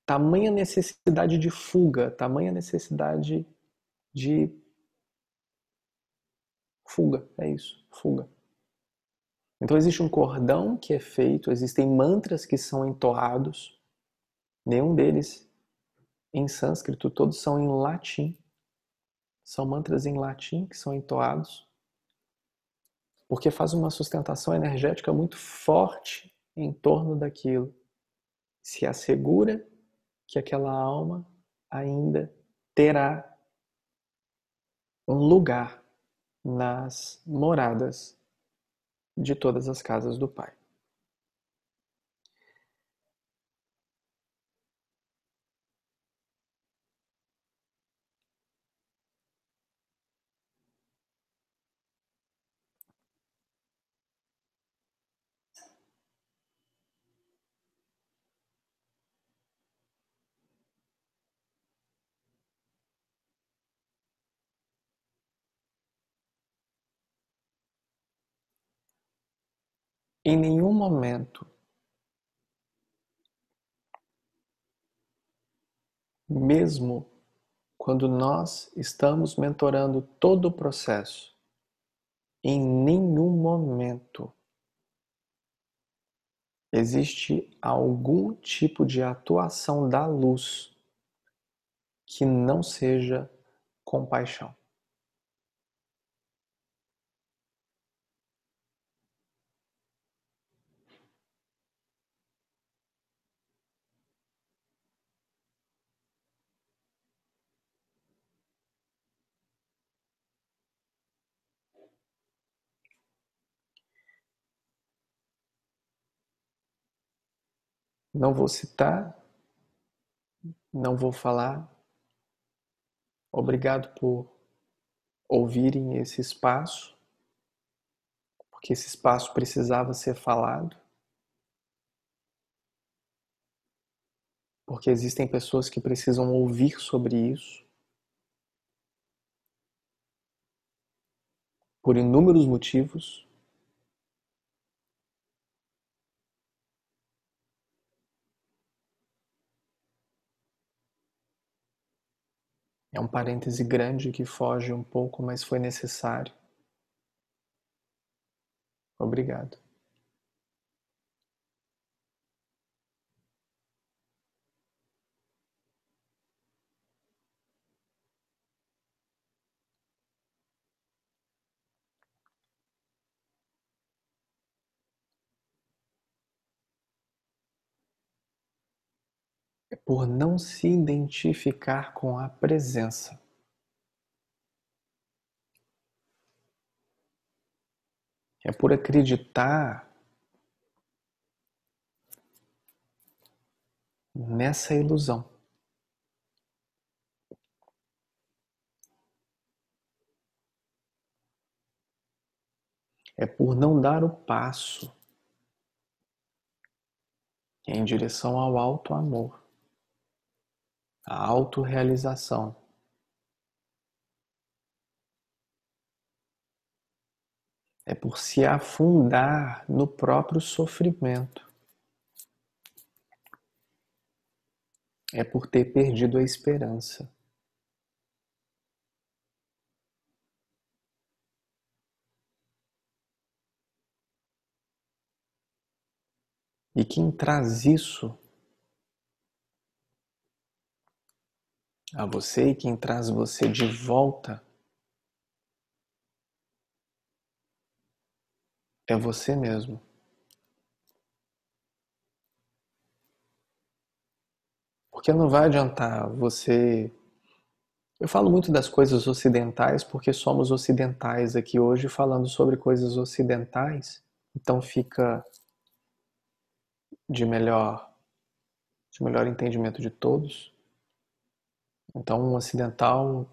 Tamanha necessidade de fuga, tamanha necessidade de fuga, é isso, fuga. Então existe um cordão que é feito, existem mantras que são entoados, nenhum deles em sânscrito, todos são em latim. São mantras em latim que são entoados porque faz uma sustentação energética muito forte em torno daquilo. Se assegura que aquela alma ainda terá lugar nas moradas de todas as casas do Pai. Em nenhum momento mesmo quando nós estamos mentorando todo o processo, em nenhum momento existe algum tipo de atuação da luz que não seja compaixão. Não vou citar, não vou falar. Obrigado por ouvirem esse espaço, porque esse espaço precisava ser falado. Porque existem pessoas que precisam ouvir sobre isso. Por inúmeros motivos. É um parêntese grande que foge um pouco, mas foi necessário. Obrigado. Por não se identificar com a presença. É por acreditar nessa ilusão. É por não dar o passo em direção ao alto amor a autorrealização. É por se afundar no próprio sofrimento. É por ter perdido a esperança. E quem traz isso a você e quem traz você de volta é você mesmo. Porque não vai adiantar você. Eu falo muito das coisas ocidentais porque somos ocidentais aqui hoje falando sobre coisas ocidentais, então fica de melhor de melhor entendimento de todos. Então, um ocidental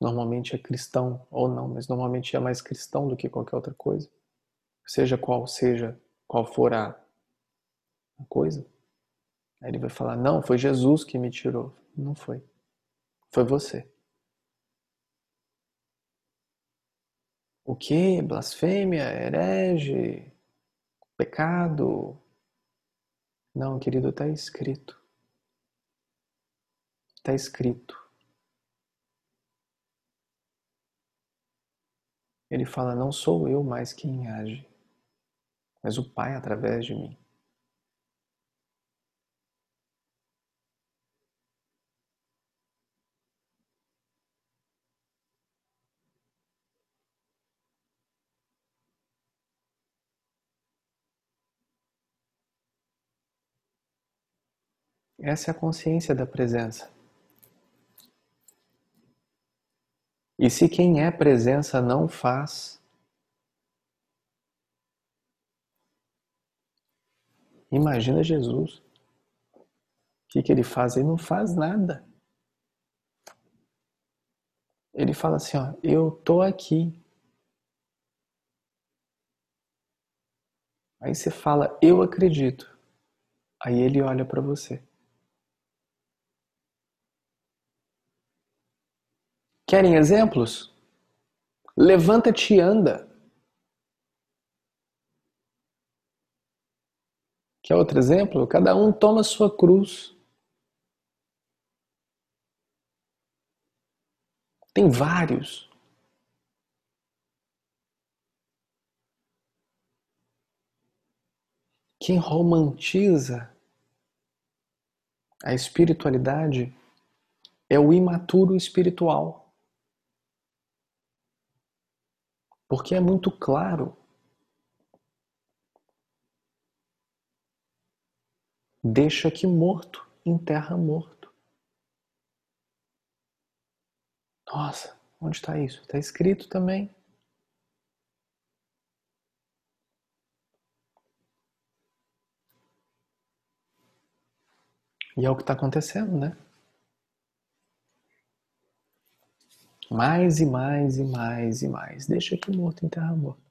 normalmente é cristão ou não, mas normalmente é mais cristão do que qualquer outra coisa seja qual seja, qual for a, coisa. Aí ele vai falar: Não, foi Jesus que me tirou. Não foi. Foi você. O que? Blasfêmia, herege, pecado? Não, querido, está escrito. Está escrito. Ele fala: Não sou eu mais quem age mas o Pai através de mim. Essa é a consciência da presença. E se quem é presença não faz, Imagina Jesus. O que, que ele faz? Ele não faz nada. Ele fala assim: ó, eu tô aqui. Aí você fala, eu acredito. Aí ele olha para você. Querem exemplos? Levanta-te e anda. Quer outro exemplo? Cada um toma sua cruz. Tem vários. Quem romantiza a espiritualidade é o imaturo espiritual. Porque é muito claro Deixa que morto enterra morto. Nossa, onde está isso? Está escrito também. E é o que está acontecendo, né? Mais e mais e mais e mais. Deixa que morto enterra morto.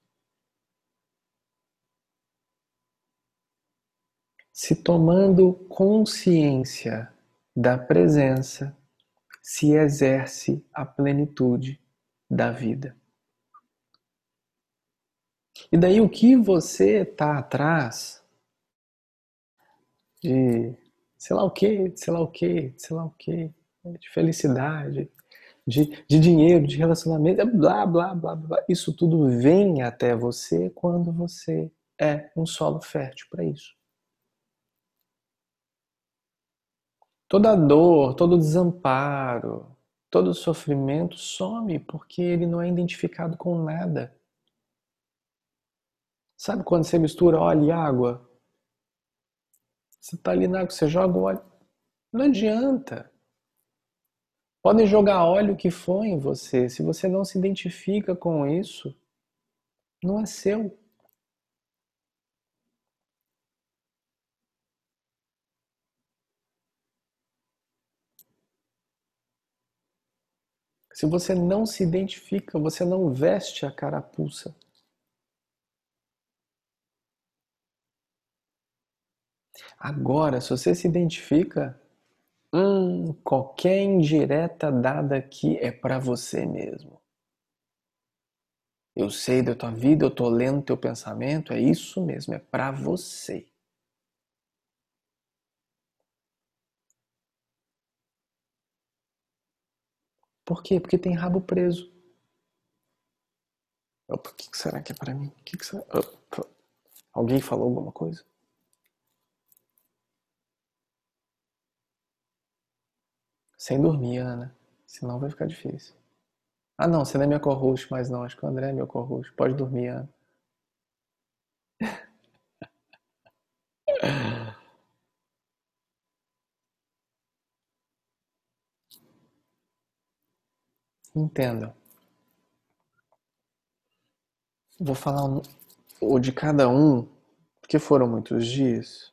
se tomando consciência da presença, se exerce a plenitude da vida. E daí o que você está atrás de sei lá o que, sei lá o que, sei lá o que, de felicidade, de, de dinheiro, de relacionamento, blá, blá, blá, blá. Isso tudo vem até você quando você é um solo fértil para isso. Toda dor, todo desamparo, todo sofrimento some porque ele não é identificado com nada. Sabe quando você mistura óleo e água? Você está ali na água, você joga o óleo. Não adianta. Podem jogar óleo que for em você. Se você não se identifica com isso, não é seu. Se você não se identifica, você não veste a carapuça. Agora, se você se identifica, hum, qualquer indireta dada aqui é para você mesmo. Eu sei da tua vida, eu tô lendo teu pensamento, é isso mesmo, é para você. Por quê? Porque tem rabo preso. Opa, o que será que é para mim? Que. Alguém falou alguma coisa? Sem dormir, Ana. Senão vai ficar difícil. Ah, não, você não é meu co-host mais não. Acho que o André é meu co-host. Pode dormir, Ana. Entenda. Vou falar o de cada um, porque foram muitos dias.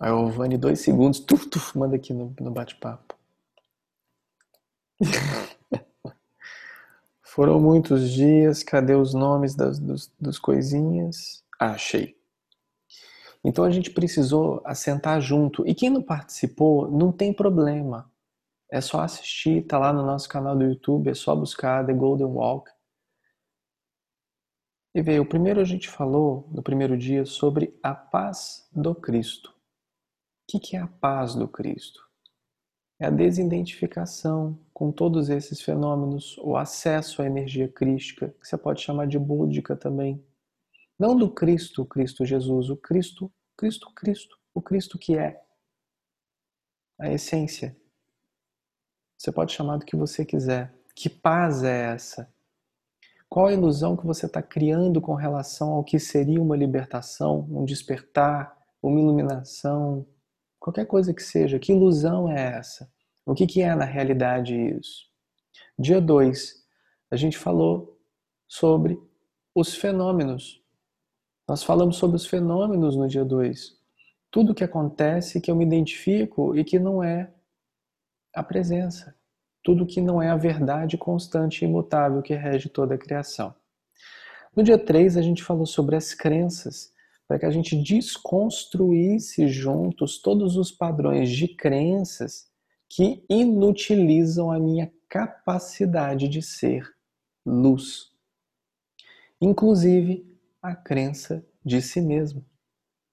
Aí o Vani, dois segundos, tuf, tuf, manda aqui no, no bate-papo. *laughs* Foram muitos dias, cadê os nomes das dos, dos coisinhas? Ah, achei. Então a gente precisou assentar junto. E quem não participou, não tem problema. É só assistir, tá lá no nosso canal do YouTube, é só buscar The Golden Walk. E veio, primeiro a gente falou, no primeiro dia, sobre a paz do Cristo. O que é a paz do Cristo? É a desidentificação com todos esses fenômenos, o acesso à energia crística, que você pode chamar de búdica também. Não do Cristo, Cristo Jesus, o Cristo, Cristo, Cristo, o Cristo que é a essência. Você pode chamar do que você quiser. Que paz é essa? Qual a ilusão que você está criando com relação ao que seria uma libertação, um despertar, uma iluminação, Qualquer coisa que seja, que ilusão é essa? O que, que é na realidade isso? Dia 2, a gente falou sobre os fenômenos. Nós falamos sobre os fenômenos no dia 2. Tudo que acontece que eu me identifico e que não é a presença. Tudo que não é a verdade constante e imutável que rege toda a criação. No dia 3, a gente falou sobre as crenças para que a gente desconstruísse juntos todos os padrões de crenças que inutilizam a minha capacidade de ser luz. Inclusive a crença de si mesmo,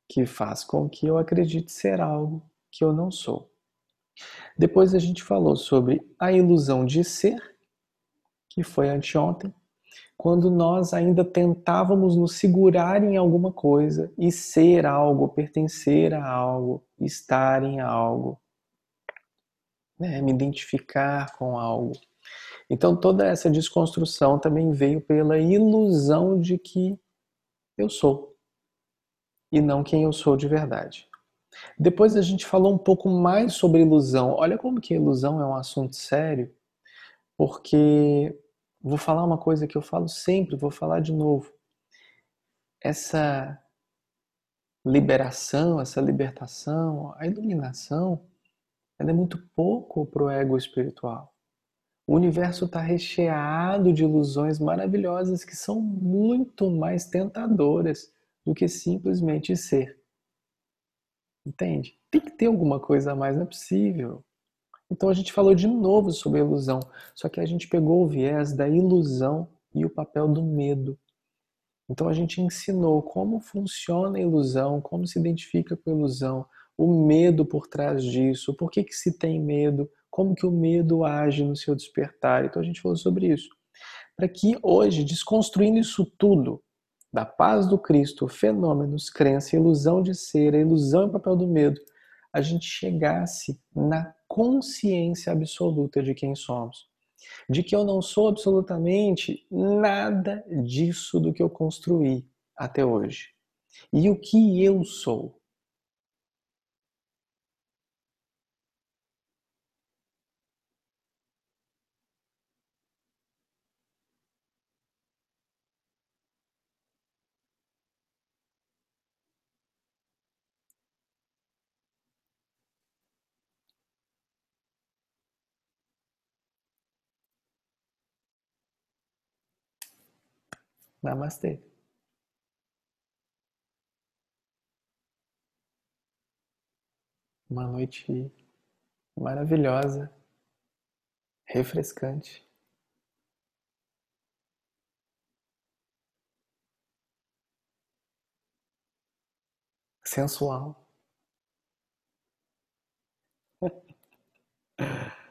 que faz com que eu acredite ser algo que eu não sou. Depois a gente falou sobre a ilusão de ser, que foi anteontem, quando nós ainda tentávamos nos segurar em alguma coisa e ser algo, pertencer a algo, estar em algo, né? me identificar com algo. Então toda essa desconstrução também veio pela ilusão de que eu sou e não quem eu sou de verdade. Depois a gente falou um pouco mais sobre ilusão. Olha como que ilusão é um assunto sério, porque Vou falar uma coisa que eu falo sempre, vou falar de novo. Essa liberação, essa libertação, a iluminação, ela é muito pouco para o ego espiritual. O universo está recheado de ilusões maravilhosas que são muito mais tentadoras do que simplesmente ser. Entende? Tem que ter alguma coisa a mais, não é possível. Então a gente falou de novo sobre a ilusão, só que a gente pegou o viés da ilusão e o papel do medo. Então a gente ensinou como funciona a ilusão, como se identifica com a ilusão, o medo por trás disso, por que, que se tem medo, como que o medo age no seu despertar. Então a gente falou sobre isso. Para que hoje, desconstruindo isso tudo, da paz do Cristo, fenômenos, crença, ilusão de ser, a ilusão e o papel do medo, a gente chegasse na consciência absoluta de quem somos. De que eu não sou absolutamente nada disso do que eu construí até hoje. E o que eu sou? Namastê. Uma noite maravilhosa, refrescante. Sensual. *laughs*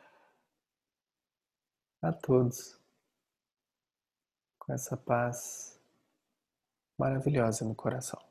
A todos essa paz maravilhosa no coração.